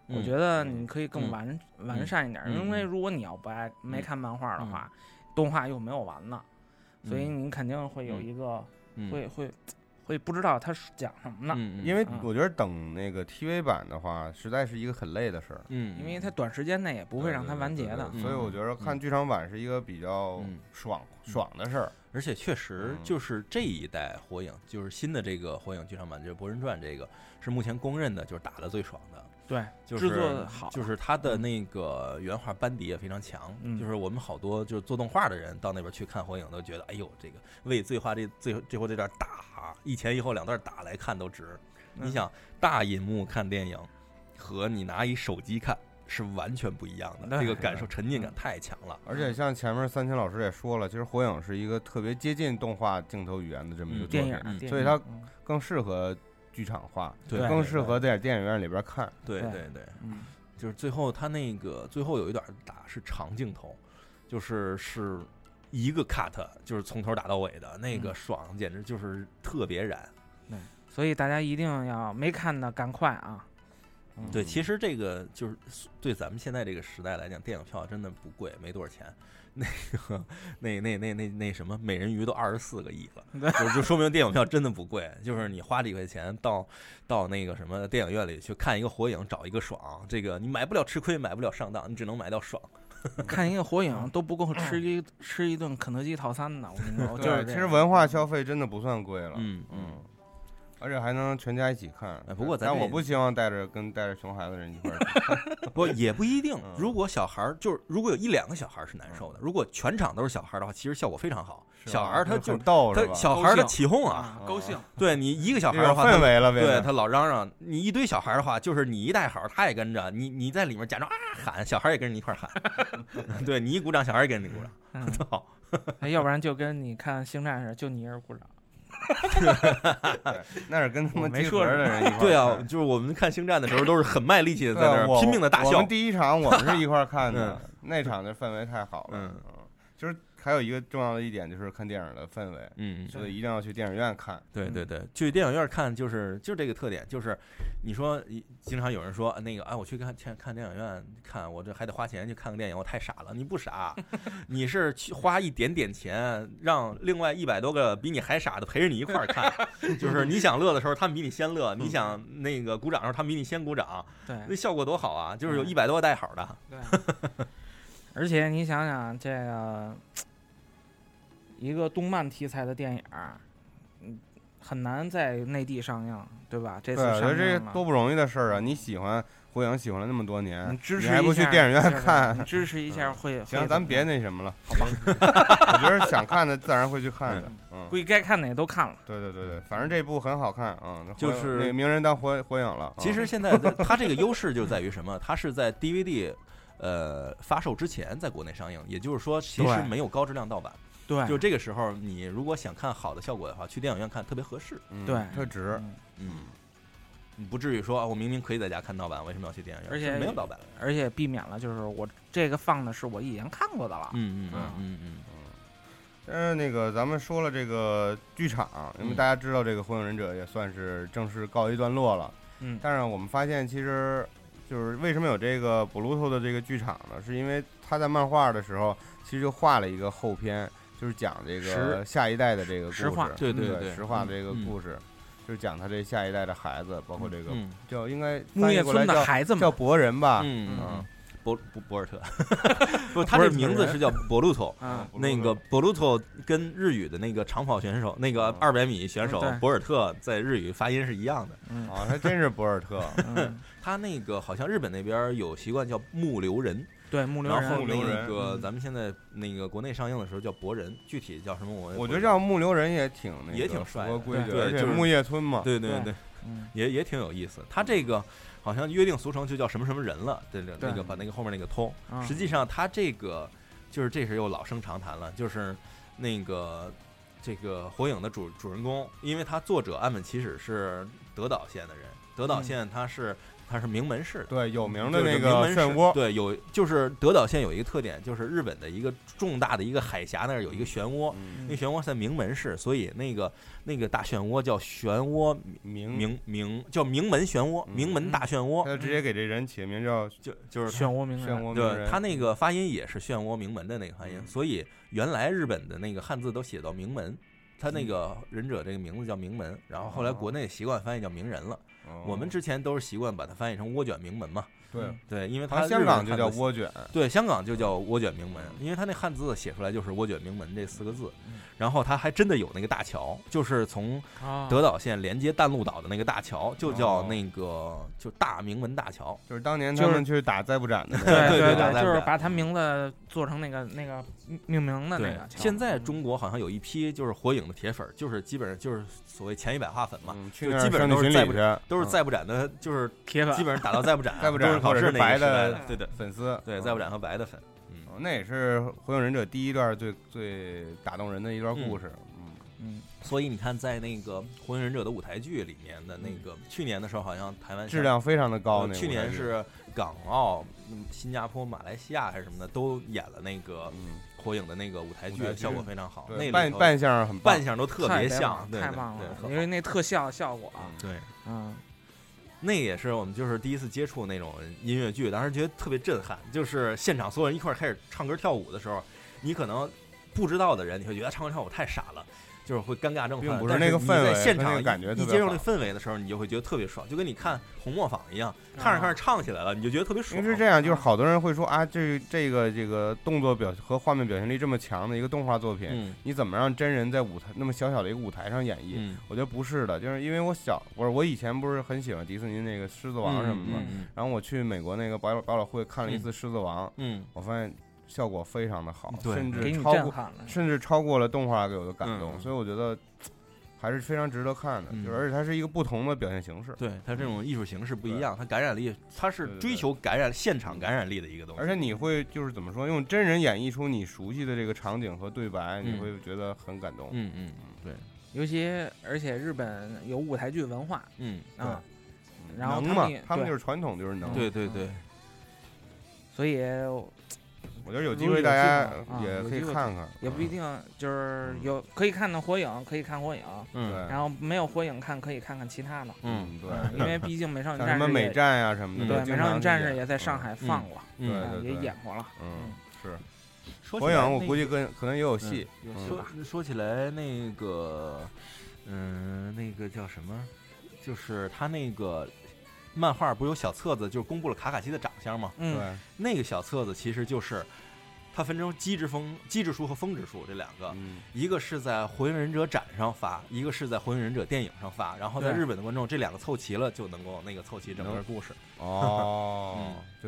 我嗯觉得你可以更嗯完完善一点，嗯因为如果你要不爱没嗯看漫画的话，动画又没有完呢，所以嗯你肯定会有一个嗯会会会不知道他是讲什么呢，嗯，因为嗯我觉得等那个 TV 版的话，实在是一个很累的事儿。嗯，因为它短时间内也不会让它完结的对。所以我觉得看剧场版是一个比较嗯爽爽的事儿。而且确实嗯就是这一代火影，就是新的这个火影剧场版，就是《博人传》这个是目前公认的，就是打的最爽的。对，就是制作得好就是他的那个原画班底也非常强。嗯就是我们好多就是做动画的人到那边去看火影，都觉得哎呦，这个为最画这最最后这段打一前一后两段打来看都值。你嗯想大银幕看电影和你拿一手机看是完全不一样的，对这个感受沉浸感嗯太强了。而且像前面三清老师也说了，其实火影是一个特别接近动画镜头语言的这么一个作品电影，嗯所以它更适合剧场化，对更适合在电影院里边看。对对对对，嗯就是最后他那个最后有一段打是长镜头，就是是一个 cut，就是从头打到尾的那个嗯爽，简直就是特别燃。对所以大家一定要没看的赶快啊！嗯对，其实这个就是对咱们现在这个时代来讲，电影票真的不贵，没多少钱。那个那那那那那什么，美人鱼都二十四个亿了，*laughs* 就就说明电影票真的不贵。就是你花几块钱到到那个什么电影院里去看一个火影，找一个爽，这个你买不了吃亏，买不了上当，你只能买到爽。看一个火影都不够吃一吃一顿肯德基套餐呢。我跟你说，*laughs* 就是，其实文化消费真的不算贵了。嗯嗯，而且还能全家一起看哎。不过咱但我不希望带着跟带着熊孩子人一块儿去。*laughs* 不也不一定嗯。如果小孩儿就是如果有一两个小孩儿是难受的，如果全场都是小孩儿的话，其实效果非常好。小孩儿他就很逗是他吧？小孩儿的起哄啊，啊，高兴。对你一个小孩有儿的话，他氛围了，呗对他老嚷嚷，你一堆小孩儿的话，就是你一带好，他也跟着你，你在里面假装啊喊，小孩儿也跟着你一块儿喊，*laughs* 对你一鼓掌，小孩儿也跟着你鼓掌，嗯，特 *laughs* 好。哎要不然就跟你看星战似的，就你一人鼓掌。*laughs* 那是跟他们没说什的人一块儿对啊，就是我们看星战的时候都是很卖力气的在那儿拼命的大笑我们。第一场我们是一块儿看的 *laughs* 嗯，那场的氛围太好了。嗯就是还有一个重要的一点就是看电影的氛围，嗯，所以一定要去电影院看。对对对，去电影院看就是就这个特点，就是你说一经常有人说那个哎，我去看看看电影院看，我这还得花钱去看个电影，我太傻了。你不傻，*laughs* 你是去花一点点钱，让另外一百多个比你还傻的陪着你一块儿看，*laughs* 就是你想乐的时候，他们比你先乐；你想那个鼓掌的时候，他们比你先鼓掌，对那效果多好啊！就是有嗯一百多个带好的，对。而且你想想，这个一个动漫题材的电影儿，嗯，很难在内地上映，对吧？这次对，我觉上得这映了，多不容易的事儿啊！你喜欢火影，喜欢了那么多年，你支持还不去电影院对对看你？支持一下会。行，会咱别那什么了，好吧？*laughs* 我觉得想看的自然会去看的。嗯，估计该看的也都看了。对对对对，反正这部很好看啊，嗯就是那个鸣人当火火影了。其实现在的它这个优势就在于什么？它是在 DVD 呃发售之前在国内上映，也就是说其实没有高质量盗版。对，就这个时候，你如果想看好的效果的话，去电影院看特别合适。嗯对特值。嗯不至于说啊我明明可以在家看盗版，为什么要去电影院？而且没有盗版。而且避免了就是我这个放的是我以前看过的了。嗯嗯嗯嗯嗯但是那个咱们说了这个剧场，因为嗯大家知道这个《火影忍者》也算是正式告一段落了。嗯，但是我们发现，其实就是为什么有这个布鲁托的这个剧场呢？是因为他在漫画的时候，其实就画了一个后篇，就是讲这个下一代的这个故事，实话对对对对实话这个嗯故事，就是讲他这下一代的孩子，包括这个嗯叫应该木翻译叶村的过来叫孩子们，叫博人吧？嗯，博博博尔特，不，*laughs* 他这名字是叫博鲁托。嗯，那个博鲁托跟日语的那个长跑选手，那个嗯二百米选手博尔特，在日语发音是一样的。嗯啊，还真是博尔特。嗯，*laughs* 他那个好像日本那边有习惯叫木流人，对，木流人然后那个咱们现在那个国内上映的时候叫博人，具体叫什么我我觉得叫木流人也挺也挺帅的对就是木叶村嘛，对对对也也挺有意思。他这个好像约定俗成就叫什么什么人了，对对，那个把那个后面那个通，嗯。实际上他这个就是这是又老生常谈了，就是那个这个火影的主主人公，因为他作者岸本齐史是德岛县的人，德岛嗯。县他是它是名门式的。对有名的那个名门式漩涡，对，有就是德岛县有一个特点，就是日本的一个重大的一个海峡那儿有一个漩涡，嗯那漩涡在名门市，所以那个那个大漩涡叫漩涡名名名叫名门漩涡，嗯名门大漩他涡，就直接给这人起名叫就就是漩涡鸣人，漩涡鸣对，他那个发音也是漩涡名门的那个发音，嗯所以原来日本的那个汉字都写到名门，他那个忍者这个名字叫名门，然后后来国内习惯翻译叫名人了。哦。我们之前都是习惯把它翻译成涡卷名门嘛，对，对，因为它日香港就叫涡卷，对，香港就叫涡卷名门，因为它那汉字写出来就是涡卷名门这四个字。嗯，然后它还真的有那个大桥，就是从啊，德岛县连接淡路岛的那个大桥，就叫哦那个就大名门大桥。就是当年他们去打灾不斩的 *laughs* 对，对对就是把他名字做成那个那个命名的那对个，桥。现在嗯中国好像有一批就是火影的铁粉，就是基本上就是所谓前一百话粉嘛，嗯，就基本上上都是再不去巡礼去，都是嗯再不斩的，就是铁粉基本上打到再不斩，*laughs* 再不斩都是考或者是试白的的，对的，粉丝，对，嗯再不斩和白的粉，嗯哦那也是《火影忍者》第一段最最打动人的一段嗯故事。嗯，嗯，所以你看，在那个《火影忍者》的舞台剧里面的那个，去年的时候好像台湾质量非常的高。呃去年是港澳、嗯新加坡、马来西亚还是什么的都演了那个嗯，火影的那个舞台剧效果非常好。那扮扮相很棒扮相都特别像，对对太棒了，因为那特效效果，对，嗯，那也是我们就是第一次接触那种音乐剧，当时觉得特别震撼。就是现场所有人一块儿开始唱歌跳舞的时候，你可能不知道的人，你会觉得唱歌跳舞太傻了。就是会尴尬症犯，并不是那个氛围在现场和那个感觉一接受那氛围的时候，你就会觉得特别爽，就跟你看红磨坊一样，看着看着唱起来了，你就觉得特别爽。是这样，就是好多人会说啊，这这个这个动作表和画面表现力这么强的一个动画作品，嗯你怎么让真人在舞台那么小小的一个舞台上演绎？嗯，我觉得不是的，就是因为我小，我是我以前不是很喜欢迪士尼那个《狮子王》什么的，嗯然后我去美国那个百老百老汇看了一次《狮子王》，嗯我发现效果非常的好，甚至超过了。甚至超过了动画给我的感动，嗯所以我觉得还是非常值得看的，嗯就是而且它是一个不同的表现形式。对它这种艺术形式不一样，它感染力，它是追求感染现场感染力的一个东西。而且你会就是怎么说，用真人演绎出你熟悉的这个场景和对白，你嗯会觉得很感动。嗯嗯对，尤其而且日本有舞台剧文化嗯啊，嗯然后能嘛他们，他们就是传统就是能。对对对，所以我觉得有机会大家也可以看看，嗯也不一定就是有可以看的火影，可以看火影，嗯对然后没有火影看可以看看其他的，嗯对，因为毕竟美少女战士什么美战呀什么的，嗯对美少女战士也在上嗯海放过，嗯对啊也演过了，嗯是。说火影我起来那个估计跟可能也有戏，嗯有戏吧？说说起来，那个，嗯，那个叫什么？就是他那个漫画不是有小册子，就是公布了卡卡西的长相吗？嗯，对，那个小册子其实就是它分成机制风、机制书和风之书这两个，嗯一个是在火影忍者展上发，一个是在火影忍者电影上发，然后在日本的观众这两个凑齐了，就能够那个凑齐整个故事。哦，*laughs*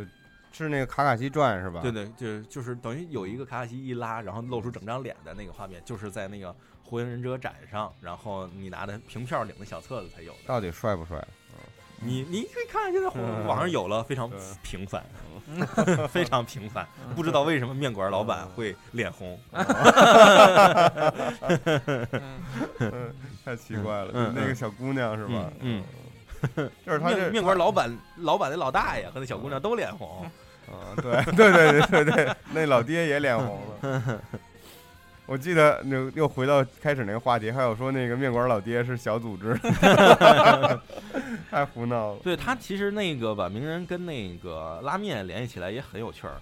就是那个卡卡西传是吧？对对，就就是等于有一个卡卡西一拉，然后露出整张脸的那个画面，就是在那个火影忍者展上，然后你拿的凭票领的小册子才有的。到底帅不帅？你你可以看现在嗯网上有了，非常对平凡，*laughs* 非常平凡，不知道为什么面馆老板会脸红。嗯，*laughs* 太奇怪了，嗯那个小姑娘是吧？嗯 *laughs* 就是他这面面馆老板老板的老大爷和那小姑娘都脸红。啊，对对对对对对，那老爹也脸红了。我记得那又回到开始那个话题，还有说那个面馆老爹是小组织，*laughs* 太胡闹了。对他其实那个把名人跟那个拉面联系起来也很有趣儿，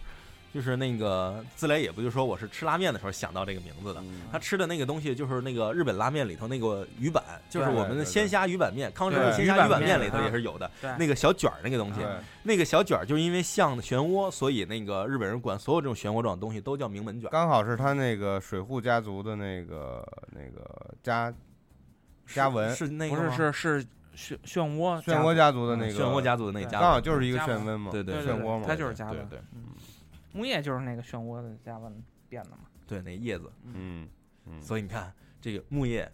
就是那个自来也不就说我是吃拉面的时候想到这个名字的。嗯他吃的那个东西就是那个日本拉面里头那个鱼板，就是我们的鲜虾鱼板面，康师傅鲜虾鱼板面面里头也是有的那个小卷儿那个东西。那个小卷儿就是因为像漩涡，所以那个日本人管所有这种漩涡状的东西都叫名门卷。刚好是他那个水户家族的那个那个家家纹，是那个不是吗是是漩漩涡漩涡家族的那个漩涡家族的那个家纹，刚好就是一个漩涡嘛，对对对漩涡嘛，它就是加温，对对嗯，木叶就是那个漩涡的加温变的嘛，对那叶子。嗯。嗯，所以你看这个木叶，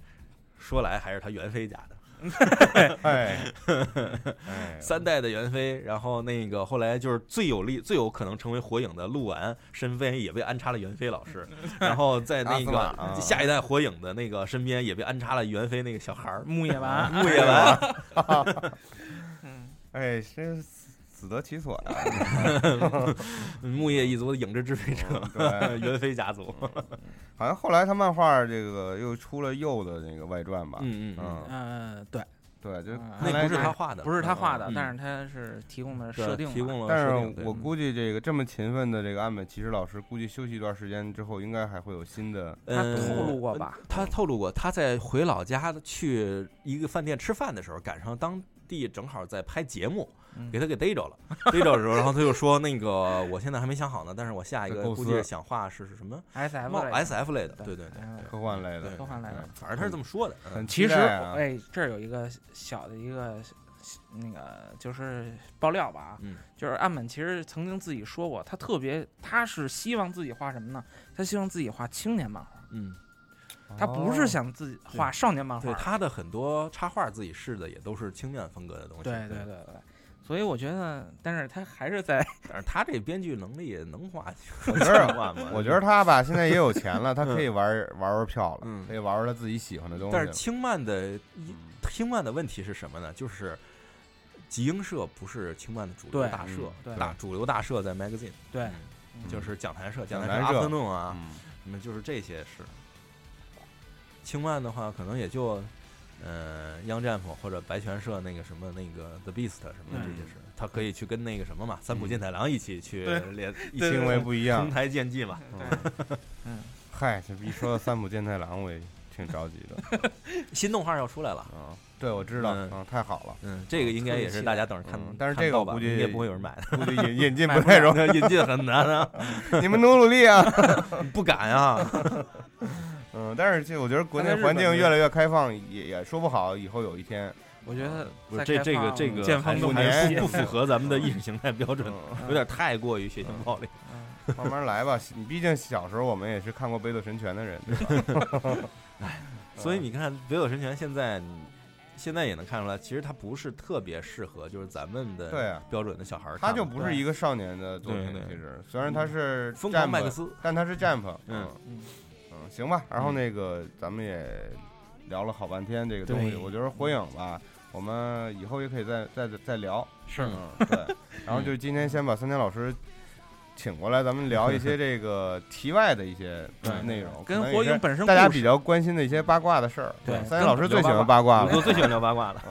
说来还是他元妃家的。*laughs* 哎 *laughs* 哎，三代的元妃，然后那个后来就是最有力、最有可能成为火影的鹿丸身边也被安插了元妃老师，*laughs* 然后在那个啊下一代火影的那个身边也被安插了元妃那个小孩儿木叶丸，木叶丸，嗯，哎，这自得其所呀。*laughs* 木叶一族的影之支配者，*laughs* 对，袁飞家族。好像后来他漫画这个又出了鼬的那个外传吧？嗯嗯嗯，呃，对，对，就啊那不是他画的，不是他画的嗯，但是他是提供的设定，提供了但设定。对是我估计这个这么勤奋的这个安本骑士老师，估计休息一段时间之后，应该还会有新的。他嗯透露过吧？他透露过，他在回老家去一个饭店吃饭的时候，赶上当地正好在拍节目，嗯给他给逮着了。逮着的时候，然后他就说：“那个我现在还没想好呢，但是我下一个估计是想画是是什么 S F S F 类的，对对 *laughs* 对科幻类的对，科幻类的嗯反正他是这么说的。嗯其实，哎，这儿有一个小的一个那个就是爆料吧啊，嗯就是岸本其实曾经自己说过，他特别他是希望自己画什么呢？他希望自己画青年漫画，嗯，他不是想自己画少年漫画对，他的很多插画自己试的也都是青年风格的东西。对对对对，所以我觉得，但是他还是在但是他这编剧能力能画，我觉得画吗？我觉得他吧，现在也有钱了，他可以玩玩玩票了，嗯可以玩玩他自己喜欢的东西。但是轻漫的嗯轻漫的问题是什么呢？就是集英社不是轻漫的主流大社大主流大社在 magazine，对就是讲谈社、讲讲谈社、阿芬弄啊，嗯什么就是这些是。轻慢的话，可能也就，呃，Young Jump 或者白泉社那个什么那个 The Beast 什么的这些事，他可以去跟那个什么嘛，三浦健太郎一起去对练，一行起为不一样同。台竞技嘛。嗯，*laughs* 嗨，这一说到三浦健太郎，我也挺着急的。*laughs* 新动画要出来了，啊，对，我知道，嗯啊，太好了，嗯，这个应该也是大家等着看嗯，但是这个我估计也不会有人买的，估计引 *laughs* 引进不太容易，引进很难啊，你们努努力啊。不敢啊。嗯，但是这我觉得国内环境越来越开放，也也说不好，以后有一天，我觉得不是这这个这个剑锋都还是还年不不符合咱们的意识形态标准，嗯，有点太过于血腥暴力。嗯 *laughs* 慢慢来吧。你毕竟小时候我们也是看过《北斗神拳》的人，*laughs* 对吧？*laughs* 所以你看《北斗神拳》现在现在也能看出来，其实它不是特别适合就是咱们的对啊标准的小孩儿。他就不是一个少年的作品其实虽然他是疯狂 Jump，麦克斯，但他是 Jump，嗯行吧。然后那个咱们也聊了好半天这个东西，我觉得火影吧，我们以后也可以再再再聊。是嗯，对。然后就今天先把三田老师请过来，咱们聊一些 *laughs* 这个题外的一些 *laughs* 内容，跟火影本身大家比较关心的一些八卦的事儿。对三田老师最喜欢八卦了。我最喜欢聊八卦了，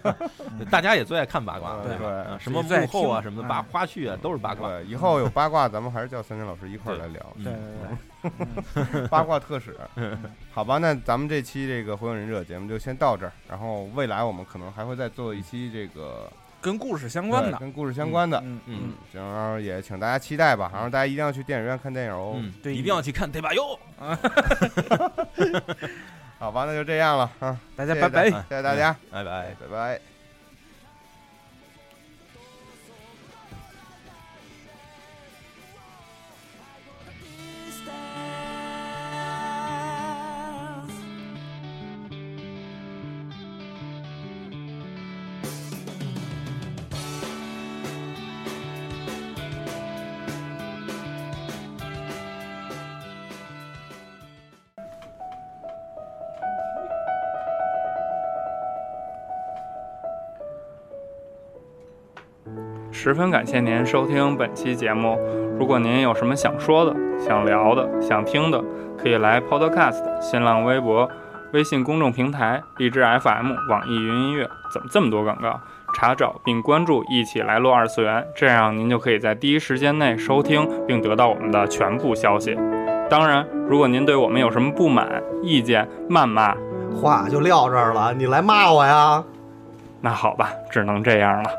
*laughs* 大家也最爱看八卦了，对什么幕后啊，什么的八嗯花絮啊，都是八卦。以后有八卦，咱们还是叫三田老师一块儿来聊嗯对对对，八卦特使。好吧，那咱们这期这个《火影忍者》节目就先到这儿，然后未来我们可能还会再做一期这个跟故事相关的，跟故事相关的。嗯嗯然后也请大家期待吧，然后大家一定要去电影院看电影哦。嗯，对一定要去看对吧？哟 *laughs* *laughs* 好吧，那就这样了啊，大家拜拜谢谢大家。谢谢大家，拜拜。拜拜。十分感谢您收听本期节目。如果您有什么想说的、想聊的、想听的，可以来 Podcast、新浪微博、微信公众平台、荔枝 FM、网易云音乐，怎么这么多广告？查找并关注“一起来录二次元”，这样您就可以在第一时间内收听并得到我们的全部消息。当然，如果您对我们有什么不满、意见、谩骂，话就撂这儿了，你来骂我呀？那好吧，只能这样了。